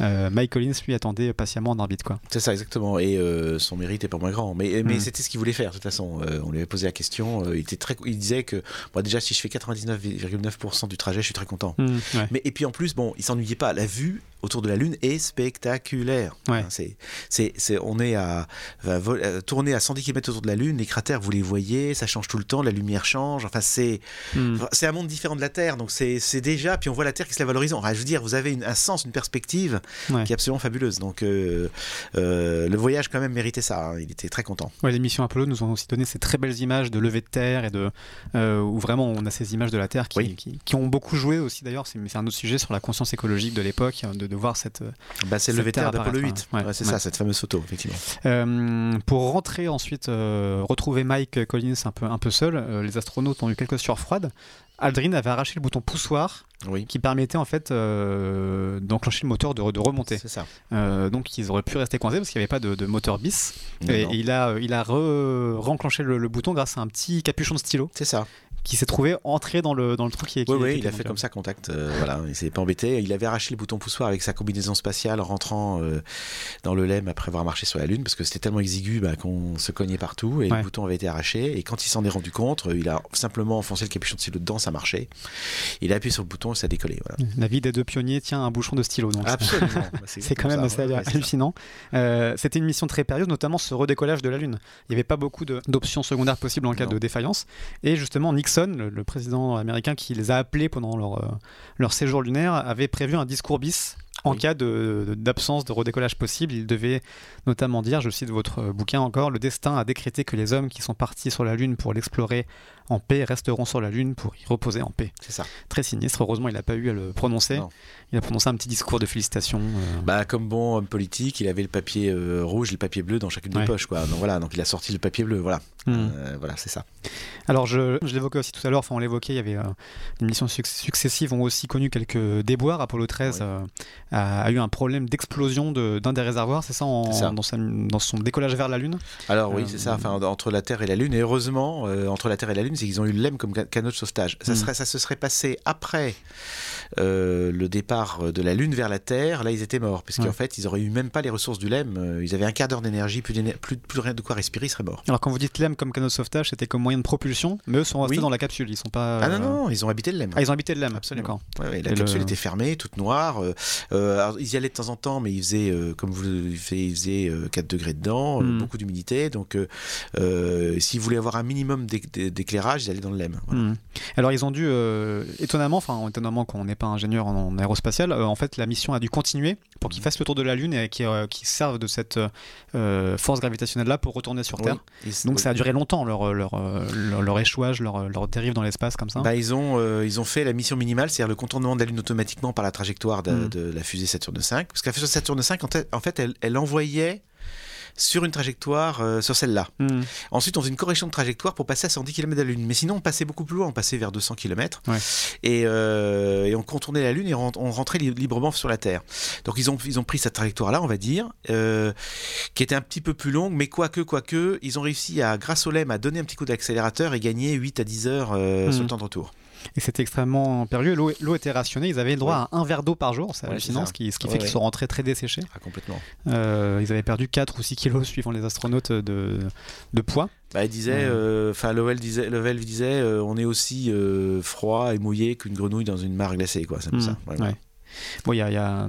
Bah Mike Collins lui attendait patiemment vraiment en orbite. quoi. C'est ça, exactement. Et euh, son mérite est pas moins grand. Mais, mais Mm. c'était ce qu'il voulait faire, de toute façon. Euh, on lui avait posé la question. euh, il, était très, il disait que, déjà, si je fais 99,9% du trajet, je suis très content. Mm, ouais. Mais, et puis en plus, bon, il s'ennuyait pas. La vue autour de la Lune est spectaculaire. Ouais. C'est, c'est, c'est- on est à, à vol- à tourner à 110 km autour de la Lune. Les cratères, vous les voyez, ça change tout le temps. La lumière change. Enfin, c'est, Mm. C'est un monde différent de la Terre, donc c'est déjà, puis on voit la Terre qui se à l'horizon. Enfin, je veux dire, vous avez une- un sens, une perspective Ouais. qui est absolument fabuleuse. Donc euh, euh, le voyage quand même méritait ça. hein. Il était très content. Ouais, les missions Apollo nous ont aussi donné ces très belles images de levée de terre et de euh, où vraiment on a ces images de la Terre qui, Oui. qui, qui ont beaucoup joué aussi d'ailleurs. C'est un autre sujet sur la conscience écologique de l'époque de, de voir cette. Bah, c'est le Cette levé de terre d'Apollo 8. apparaîtra, ouais. Ouais, c'est ça, cette fameuse photo, effectivement. Euh, pour rentrer ensuite, euh, retrouver Mike Collins un peu un peu seul, euh, les astronautes ont eu quelques sueurs froides. Aldrin avait arraché le bouton poussoir Oui. qui permettait en fait euh, d'enclencher le moteur de, de remonter. Ça. Euh, donc ils auraient pu rester coincés parce qu'il n'y avait pas de, de moteur bis. Non, et non. il a, il a re- le bouton grâce à un petit capuchon de stylo C'est ça. Qui s'est trouvé entré dans le, dans le trou qui est. Oui, oui, il a fait comme ça contact. euh, voilà, il s'est pas embêté. Il avait arraché le bouton poussoir avec sa combinaison spatiale en rentrant euh, dans le LEM après avoir marché sur la Lune parce que c'était tellement exigu bah, qu'on se cognait partout et Ouais. le bouton avait été arraché. Et quand il s'en est rendu compte, euh, il a simplement enfoncé le capuchon de stylo dedans, ça marchait. Il a appuyé sur le bouton et ça a décollé. Voilà. euh, La vie des deux pionniers tient un bouchon de stylo. Donc Absolument. Bah, C'est quand même assez ça. Ouais, ça. hallucinant. Euh, C'était une mission très périlleuse, notamment ce redécollage de la Lune. Il n'y avait pas beaucoup d'options secondaires possibles en cas Non. de défaillance. Et justement, Nixon, le, le président américain qui les a appelés pendant leur, euh, leur séjour lunaire, avait prévu un discours bis. En Oui. cas de- de- d'absence de, redécollage possible, il devait notamment dire, je cite votre euh, bouquin encore, le destin a décrété que les hommes qui sont partis sur la Lune pour l'explorer en paix resteront sur la Lune pour y reposer en paix. C'est ça. Très sinistre, heureusement il n'a pas eu à le prononcer. Non. Il a prononcé un petit discours de félicitations. euh, Bah, comme bon homme politique, il avait le papier euh, rouge et le papier bleu dans chacune Ouais. des poches. Quoi. Donc voilà, donc il a sorti le papier bleu. Voilà, hmm. Euh, voilà, c'est ça. Alors, je, je l'évoquais aussi tout à l'heure, enfin, on l'évoquait, il y avait les missions suc- successives ont aussi connu quelques déboires. Apollo 13 Oui. euh, a, a eu un problème d'explosion de- d'un des réservoirs, c'est ça, en- C'est ça. Dans, sa- dans son décollage vers la Lune? Alors oui, c'est ça. Enfin, entre la Terre et la Lune. Et heureusement, entre la Terre et la Lune, c'est qu'ils ont eu le LEM comme ca- canot de sauvetage. Ça, Mm. serait, ça se serait passé après euh, le départ de la Lune vers la Terre. Là, ils étaient morts, puisqu'en Ouais. fait, ils auraient eu même pas les ressources du LEM. Euh, Ils avaient un quart d'heure d'énergie, plus, d'éner- plus, plus rien de quoi respirer, ils seraient morts. Alors, quand vous dites LEM comme canot de sauvetage, c'était comme moyen de propulsion, mais eux sont restés Oui. dans la capsule, ils sont pas. Ah non, euh, non, ils ont habité le LEM. Ah, ils ont habité le LEM, Absolument. Ouais, ouais, la Et capsule le- était fermée, toute noire. euh, alors, ils y allaient de temps en temps, mais ils faisaient, comme vous le faites, ils faisaient euh, 4 degrés dedans, Mm. beaucoup d'humidité. Donc, s'ils voulaient avoir un minimum d'éc- ils allaient dans le LEM. Voilà. Mhm. Alors ils ont dû, euh, étonnamment, enfin étonnamment qu'on n'est pas ingénieur en, en aérospatial, euh, en fait la mission a dû continuer pour qu'ils fassent le tour de la Lune et qu'ils euh, servent de cette force gravitationnelle là pour retourner sur Terre. Oui. Donc oui. ça a duré longtemps leur, leur, leur, leur échouage, leur, leur dérive dans l'espace comme ça. Bah, ils, ont, ils ont fait la mission minimale, c'est-à-dire le contournement de la Lune automatiquement par la trajectoire de, Mm. de la fusée Saturne 5. Parce que la fusée Saturne 5, en fait, en fait, elle, elle envoyait sur une trajectoire euh, sur celle-là. Mhm. Ensuite, on faisait une correction de trajectoire pour passer à 110 km de la Lune. Mais sinon, on passait beaucoup plus loin, on passait vers 200 km. Ouais. Et, euh, et on contournait la Lune et on, on rentrait li- librement sur la Terre. Donc, ils ont, ils ont pris cette trajectoire-là, on va dire, euh, qui était un petit peu plus longue, mais quoique, quoique, ils ont réussi, à, grâce au LEM, à donner un petit coup d'accélérateur et gagner 8 à 10 heures Mhm. sur le temps de retour. Et c'était extrêmement périlleux. L'eau était rationnée. Ils avaient le droit à un verre d'eau par jour. C'est Ouais, hallucinant, ce ça. qui, ce qui Ouais, fait qu'ils sont rentrés très desséchés. Ah, complètement. Euh, ils avaient perdu 4 ou 6 kilos suivant les astronautes de, de poids. Bah, il disait, euh, enfin, Lovell disait, Lovell disait euh, on est aussi froid et mouillé qu'une grenouille dans une mare glacée, quoi. C'est Mhm. ça. Ouais. Bon, il y a, il y a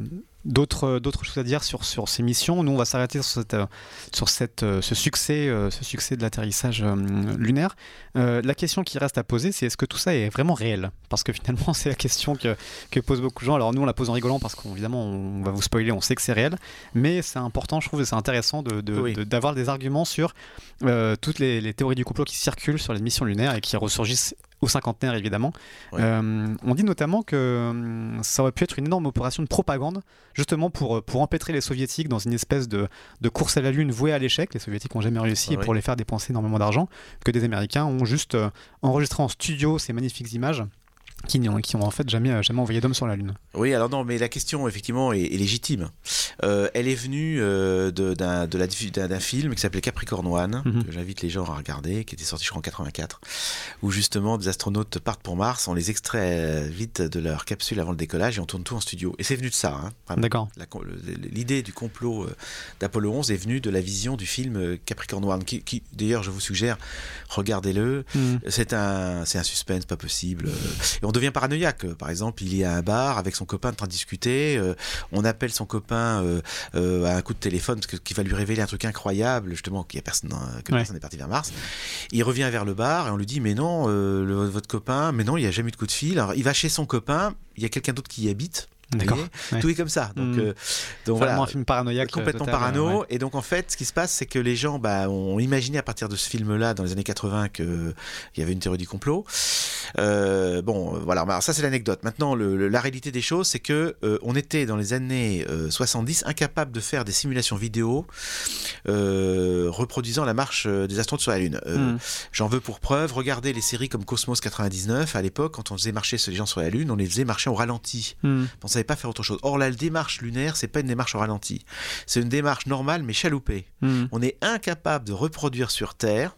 d'autres d'autres choses à dire sur, sur ces missions. Nous, on va s'arrêter sur, cette, euh, sur cette, euh, ce succès, euh, ce succès de l'atterrissage euh, lunaire. Euh, la question qui reste à poser, c'est est-ce que tout ça est vraiment réel? Parce que finalement, c'est la question que, que posent beaucoup de gens. Alors nous, on la pose en rigolant parce qu'évidemment, on va vous spoiler, on sait que c'est réel, mais c'est important, je trouve, et c'est intéressant de- de- Oui. de- d'avoir des arguments sur euh, toutes les, les théories du complot qui circulent sur les missions lunaires et qui ressurgissent au cinquantenaire évidemment. Ouais. Euh, on dit notamment que hum, ça aurait pu être une énorme opération de propagande, justement pour, euh, pour empêtrer les soviétiques dans une espèce de, de course à la lune vouée à l'échec. Les soviétiques n'ont jamais réussi et pour les faire dépenser énormément d'argent, que des Américains ont juste euh, enregistré en studio ces magnifiques images qui n'ont qui ont en fait jamais, jamais envoyé d'homme sur la Lune. Oui, alors non, mais la question effectivement est, est légitime. Euh, elle est venue euh, d'un film qui s'appelait Capricorn One, Mhm. que j'invite les gens à regarder, qui était sorti je crois en 84, où justement des astronautes partent pour Mars, on les extrait euh, vite de leur capsule avant le décollage et on tourne tout en studio. Et c'est venu de ça. Hein, vraiment. D'accord. L'idée du complot euh, d'Apollo 11 est venue de la vision du film euh, Capricorn One, qui, qui, d'ailleurs je vous suggère, regardez-le. Hmm. C'est un, un suspense pas possible. Euh, Et on devient paranoïaque. Par exemple, il est à un bar avec son copain en train de discuter. euh, on appelle son copain euh, euh, à un coup de téléphone qu'il va lui révéler un truc incroyable, justement, qu'il y a personne, que Ouais. personne n'est parti vers Mars. Il revient vers le bar et on lui dit mais non, le- votre copain, mais non, il n'y a jamais eu de coup de fil. Alors il va chez son copain. Il y a quelqu'un d'autre qui y habite. D'accord. Ouais. Tout est comme ça. Donc, Mm. euh, donc voilà un film paranoïaque. euh, complètement total, parano. euh, ouais. Et donc en fait, ce qui se passe, c'est que les gens bah, ont imaginé à partir de ce film-là, dans les années 80, qu'il y avait une théorie du complot. Euh, bon, euh, voilà, alors ça c'est l'anecdote. Maintenant, le- le- la réalité des choses, c'est que euh, on était dans les années euh, 70 incapable de faire des simulations vidéo euh, reproduisant la marche euh, des astronautes sur la Lune. Euh, Hmm. J'en veux pour preuve, regardez les séries comme Cosmos 99. À l'époque, quand on faisait marcher les gens sur la Lune, on les faisait marcher au ralenti. Hmm. On savait pas faire autre chose. Or, la démarche lunaire, c'est pas une démarche au ralenti. C'est une démarche normale, mais chaloupée. Hmm. On est incapable de reproduire sur Terre.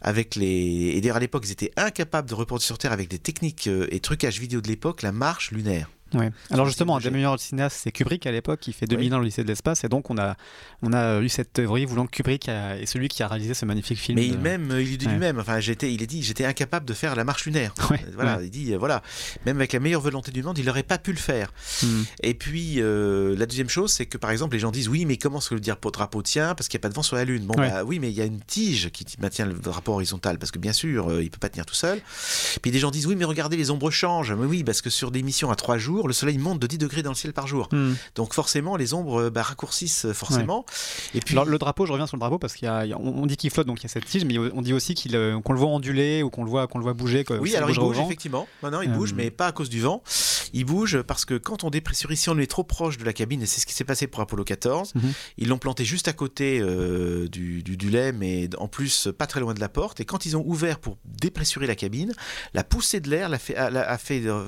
Avec les et d'ailleurs à l'époque ils étaient incapables de reproduire sur Terre avec des techniques euh, et trucages vidéo de l'époque la marche lunaire. Alors justement, un des meilleurs cinéastes, c'est Kubrick à l'époque, qui fait 2001 le lycée de l'espace, et donc on a, on a eu cette théorie voulant que Kubrick a- est celui qui a réalisé ce magnifique film. Mais il même euh, il dit Ouais. lui-même enfin j'étais il a dit j'étais incapable de faire la marche lunaire. Ouais, Voilà ouais. il dit euh, voilà même avec la meilleure volonté du monde il n'aurait pas pu le faire. Hmm. Et puis, euh, la deuxième chose, c'est que par exemple, les gens disent oui, mais comment est-ce que le drapeau, drapeau tient Parce qu'il n'y a pas de vent sur la Lune. Bon, bah oui, mais il y a une tige qui maintient le drapeau horizontal, parce que bien sûr, euh, il peut pas tenir tout seul. Puis des gens disent oui, mais regardez, les ombres changent. Mais oui, parce que sur des missions à trois jours, le soleil monte de 10 degrés dans le ciel par jour. Hmm. Donc forcément, les ombres euh, bah, raccourcissent euh, forcément. Et puis, Alors le drapeau, je reviens sur le drapeau parce qu'il y a, il y a- on on dit qu'il flotte, donc il y a cette tige, mais on dit aussi qu'il, euh, qu'on le voit onduler ou qu'on le voit, qu'on le voit bouger. que Oui, alors il bouge effectivement. Non, non, il bouge, mais pas à cause du vent. Il bouge parce que quand on dépressurise, si on est trop proche de la cabine, et c'est ce qui s'est passé pour Apollo 14, Mhm. ils l'ont planté juste à côté euh, du, du, du lait, mais en plus pas très loin de la porte. Et quand ils ont ouvert pour dépressurer la cabine, la poussée de l'air fait, a, a fait euh,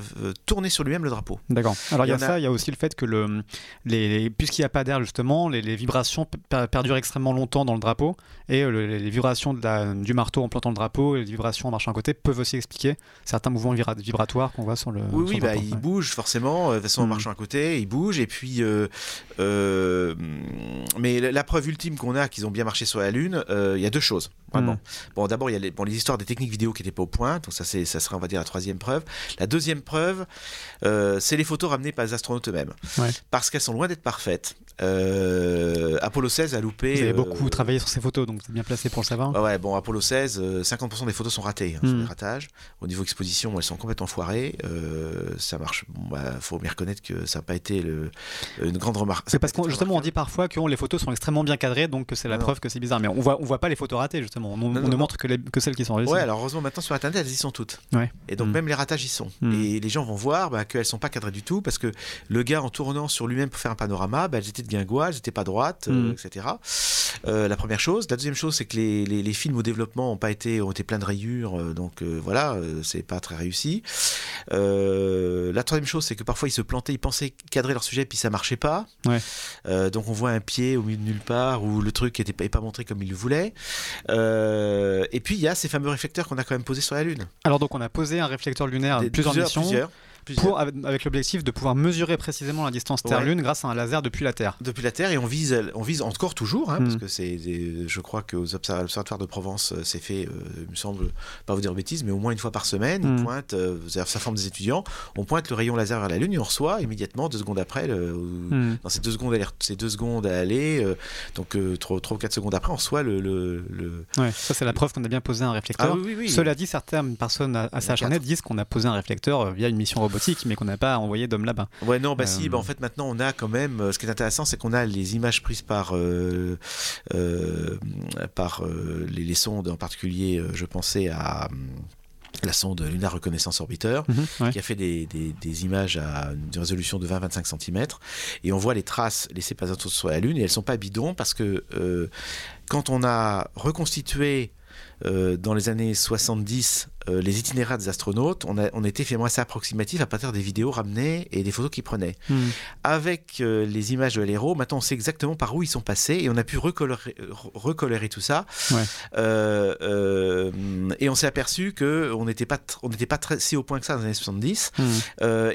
tourner sur lui-même le drapeau. D'accord. Alors il y a, y ça, il y a aussi le fait que le, les, les- puisqu'il n'y a pas d'air justement, les, les vibrations per- perdurent extrêmement longtemps dans le drapeau et euh, le- les vibrations de la- du marteau en plantant le drapeau et les vibrations en marchant à côté peuvent aussi expliquer certains mouvements vibratoires qu'on voit sur le. Oui, sur oui, bah, il bouge forcément. euh, De toute façon, en Mhm. marchant à côté, il bouge. Et puis, euh, euh, mais la, la preuve ultime qu'on a qu'ils ont bien marché sur la Lune, euh, il y a deux choses. Vraiment. Mhm. Bon, d'abord, il y a les, bon, les histoires des techniques vidéo qui n'étaient pas au point. Donc, ça, c'est, ça serait, on va dire, la troisième preuve. La deuxième preuve, euh, c'est les photos ramenées par les astronautes eux-mêmes. Ouais. Parce qu'elles sont loin d'être parfaites. Euh, Apollo 16 a loupé. Vous avez euh, beaucoup travaillé sur ces photos, donc vous êtes bien placé pour le savoir. ouais, bon, Apollo 16, euh, 50% des photos sont ratées, hein, ratages. Au niveau exposition, elles sont complètement foirées. Euh, ça marche. Bon, bah, faut bien reconnaître que ça n'a pas été le- une grande remarque. C'est parce qu'on justement on dit parfois que les photos sont extrêmement bien cadrées, donc que c'est la Non. preuve que c'est bizarre. Mais on voit on voit pas les photos ratées justement. On, on non, ne montre que, les- que celles qui sont réussies. Ouais, alors heureusement maintenant sur internet elles y sont toutes. Ouais. Et donc Mm. même les ratages y sont. Mm. Et les gens vont voir bah, qu'elles sont pas cadrées du tout parce que le gars en tournant sur lui-même pour faire un panorama, bah, elles étaient guingois, elles étaient pas droites, euh, Mm. etc. Euh, la première chose. La deuxième chose, c'est que les, les- les films au développement ont pas été ont été pleins de rayures, euh, donc voilà, c'est pas très réussi. La troisième chose, c'est que parfois ils se plantaient, ils pensaient cadrer leur sujet puis ça marchait pas. Ouais. Donc on voit un pied au milieu de nulle part où le truc n'était pas, montré comme il le voulait. Et puis il y a ces fameux réflecteurs qu'on a quand même posés sur la Lune. Alors donc on a posé un réflecteur lunaire Des- plusieurs, missions plusieurs, plusieurs. pour avec, l'objectif de pouvoir mesurer précisément la distance Terre-Lune grâce à un laser depuis la Terre. depuis la Terre et on vise, on vise encore toujours, hein, Mm. parce que c'est, je crois que aux observ- l'observatoire de Provence, euh, c'est fait, euh, il me semble, pas vous dire bêtises, mais au moins une fois par semaine, Mm. pointent, euh, c'est-à-dire, ça forme des étudiants, on pointe le rayon laser vers la Lune et on reçoit immédiatement deux secondes après, le- Hmm. dans ces deux secondes, à aller- ces deux secondes à aller, euh, donc euh, trois, trois ou quatre secondes après, on reçoit le, le, le- Ouais, ça c'est la preuve qu'on a bien posé un réflecteur. Ah oui, oui, oui. Cela dit, certaines personnes à, à CHRNet disent qu'on a posé un réflecteur euh, via une mission robotique, mais qu'on n'a pas envoyé d'homme là-bas. Ouais, non, bah si, Euh, bah en fait maintenant on a quand même, euh, ce qui est intéressant, c'est qu'on a les images prises par, euh, par les, les sondes, en particulier, je pensais à hum, la sonde Lunar Reconnaissance Orbiter, Mhm, ouais. qui a fait des, des- des images à une résolution de 20-25 cm, et on voit les traces laissées par les astronautes sur la Lune, et elles sont pas bidons parce que euh, quand on a reconstitué euh, dans les années 70, euh, les itinéraires des astronautes, on, a, on était finalement assez approximatif à partir des vidéos ramenées et des photos qu'ils prenaient. Hmm. Avec euh, les images de l'héros, maintenant on sait exactement par où ils sont passés et on a pu recolorer, re- recolorer tout ça. Ouais. Et on s'est aperçu qu'on n'était pas, on n'était pas très, si au point que ça dans les années 70. Hmm.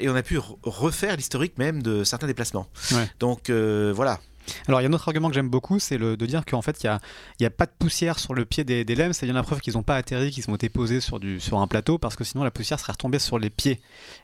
Et on a pu re- refaire l'historique même de certains déplacements. Ouais. Donc voilà. Alors il y a un autre argument que j'aime beaucoup, c'est le- de dire qu'en fait il n'y a, il y a pas de poussière sur le pied des, des LEM, c'est bien la preuve qu'ils n'ont pas atterri, qu'ils ont été posés sur, du, sur un plateau, parce que sinon la poussière serait retombée sur les pieds.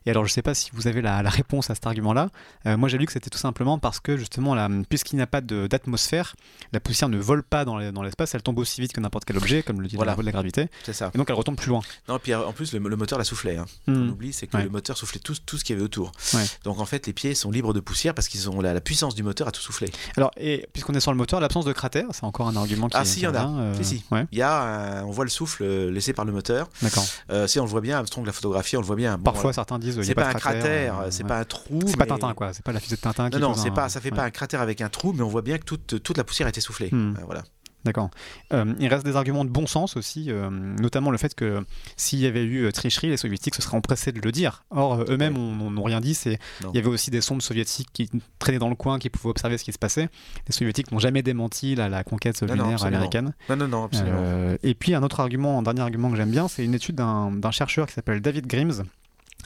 Et alors je ne sais pas si vous avez la, la réponse à cet argument-là, Euh, moi j'ai lu que c'était tout simplement parce que justement, la- puisqu'il n'y a pas d'atmosphère, la poussière ne vole pas dans les- dans l'espace, elle tombe aussi vite que n'importe quel objet, comme le dit Voilà. la la gravité, C'est ça. et donc elle retombe plus loin. Non, puis en plus, le, le moteur la soufflait. hein. Hmm. On oublie, c'est que Ouais. le moteur soufflait tout, tout ce qu'il y avait autour. Ouais. Donc en fait, les pieds sont libres de poussière parce qu'ils ont la, la puissance du moteur à tout souffler. Alors, et puisqu'on est sur le moteur, l'absence de cratère, c'est encore un argument qui Ah, si, qui y en a. euh, Si, si. Ouais, Il y a, un- on voit le souffle euh, laissé par le moteur. d'accord. Euh, si on le voit bien, Armstrong la photographie, on le voit bien. Bon, Parfois voilà. certains disent il c'est pas, un cratère, euh, c'est ouais. pas un trou. C'est pas Tintin quoi, c'est pas la fusée de Tintin qui Non, non, c'est un- pas, ça fait ouais. pas un cratère avec un trou, mais on voit bien que toute, toute la poussière a été soufflée. Hmm. Euh, voilà. D'accord. Euh, il reste des arguments de bon sens aussi, euh, notamment le fait que s'il y avait eu euh, tricherie, les soviétiques se seraient empressés de le dire. Or, eux-mêmes Ouais. n'ont rien dit. C'est il y avait aussi des sondes soviétiques qui traînaient dans le coin, qui pouvaient observer ce qui se passait. Les soviétiques n'ont jamais démenti la, la conquête non, lunaire américaine. Non, non, non, absolument. Euh, et puis un autre argument, un dernier argument que j'aime bien, c'est une étude d'un d'un chercheur qui s'appelle David Grimes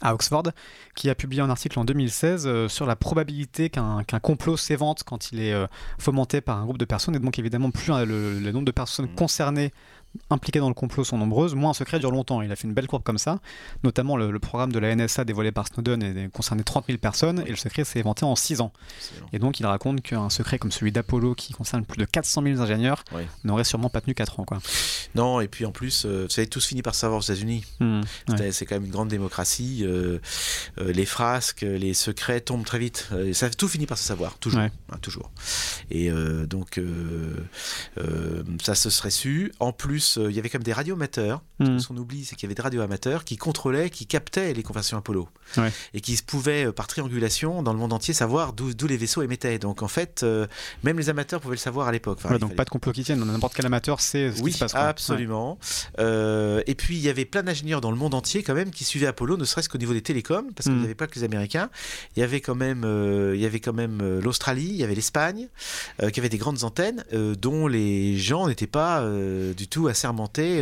à Oxford, qui a publié un article en 2016 euh, sur la probabilité qu'un complot s'évente quand il est euh, fomenté par un groupe de personnes. Et donc évidemment, plus euh, le, le nombre de personnes Mm. concernées impliquées dans le complot sont nombreuses, moins un secret dure longtemps. Il a fait une belle courbe comme ça. Notamment le, le programme de la NSA dévoilé par Snowden et concernait 30 000 personnes, et le secret s'est éventé en 6 ans. Excellent. Et donc il raconte qu'un secret comme celui d'Apollo, qui concerne plus de 400 000 ingénieurs, n'aurait sûrement pas tenu 4 ans. Quoi. Non, et puis en plus, euh, vous savez, tous fini par savoir aux États-Unis. Ouais. C'est- quand même une grande démocratie. euh, euh, les frasques, les secrets tombent très vite. Ça, tout finit par se savoir, toujours. Ouais. hein, toujours. Et donc, ça se serait su. En plus, euh, il y avait quand même radioamateurs. Hmm. Ce qu'on oublie, c'est qu'il y avait des radioamateurs qui contrôlaient, qui captaient les conversations Apollo. Ouais. Et qui pouvaient, euh, par triangulation, dans le monde entier, savoir d'où les vaisseaux émettaient. Donc, en fait, euh, même les amateurs pouvaient le savoir à l'époque. Enfin, Ouais, il donc fallait- pas de complot qui tienne, n'importe quel amateur sait ce oui, qui se passe. quoi. absolument. Euh, et puis il y avait plein d'ingénieurs dans le monde entier quand même qui suivaient Apollo, ne serait-ce qu'au niveau des télécoms, parce qu'il Mm. n'y avait pas que les Américains. Il y avait quand même, euh, il y avait quand même l'Australie, il y avait l'Espagne, qui avait des grandes antennes dont les gens n'étaient pas du tout assermentés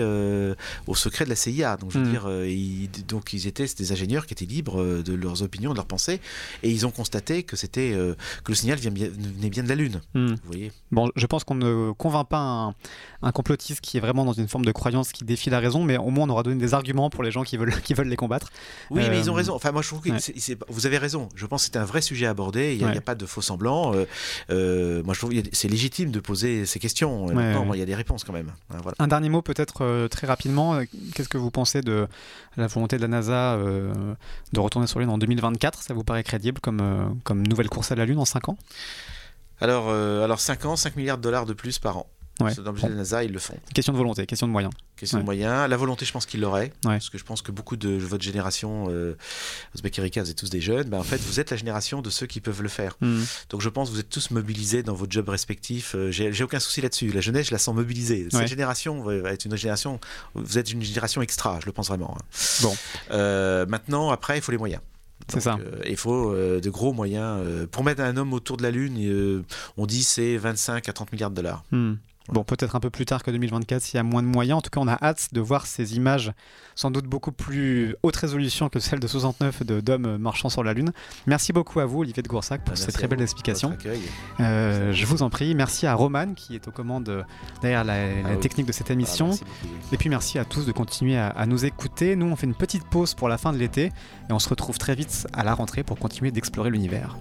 au secret de la CIA. Donc je veux Mm. dire, euh, ils, donc ils étaient des ingénieurs qui étaient libres euh, de leurs opinions, de leurs pensées, et ils ont constaté que c'était euh, que le signal venait bien de la Lune. Hmm. Vous voyez. Bon, je pense qu'on ne convainc pas un, un complotiste qui est vraiment dans une forme de croyance qui défie la raison, mais au moins on aura donné des arguments pour les gens qui veulent, qui veulent les combattre. Oui, mais ils ont raison. Enfin, moi, je trouve que ouais. c'est- c'est- vous avez raison. Je pense que c'est un vrai sujet à aborder. Il n'y a, Ouais. pas de faux semblants. Euh, moi, je trouve que c'est légitime de poser ces questions. Ouais, moi, il y a des réponses quand même. Hein, voilà. Un dernier mot peut-être très rapidement. Euh, Qu'est-ce que vous pensez de la volonté de la NASA euh, de retourner sur Lune en 2024 Ça vous paraît crédible comme, euh, comme nouvelle course à la Lune en 5 ans? Alors, alors, 5 ans, 5 milliards de dollars de plus par an. Ouais. Dans la NASA, ils le font. Question de volonté, question de moyens. Question Ouais. de moyens. La volonté, je pense qu'ils l'auraient. Ouais. Parce que je pense que beaucoup de votre génération, euh, Erika, vous êtes tous des jeunes. Ben, en fait, vous êtes la génération de ceux qui peuvent le faire. Hmm. Donc je pense que vous êtes tous mobilisés dans vos jobs respectifs. Euh, J'ai aucun souci là-dessus. La jeunesse, je la sens mobilisée. Cette génération va être une génération. Vous êtes une génération extra, je le pense vraiment. hein. Bon. Euh, maintenant, après, il faut les moyens. C'est ça. euh, il faut euh, de gros moyens. euh, pour mettre un homme autour de la Lune, on dit c'est 25 à 30 milliards de dollars. Hmm. Bon, peut-être un peu plus tard que 2024 s'il y a moins de moyens. En tout cas, on a hâte de voir ces images, sans doute beaucoup plus haute résolution que celles de 69 de- d'hommes marchant sur la Lune. Merci beaucoup à vous, Olivier de Goursac, pour Merci ces très belles explications. Euh, je vous en prie. Merci à Roman, qui est aux commandes derrière la, la Ah oui. technique de cette Ah, émission. oui. Et puis merci à tous de continuer à, à nous écouter. Nous, on fait une petite pause pour la fin de l'été et on se retrouve très vite à la rentrée pour continuer d'explorer l'univers.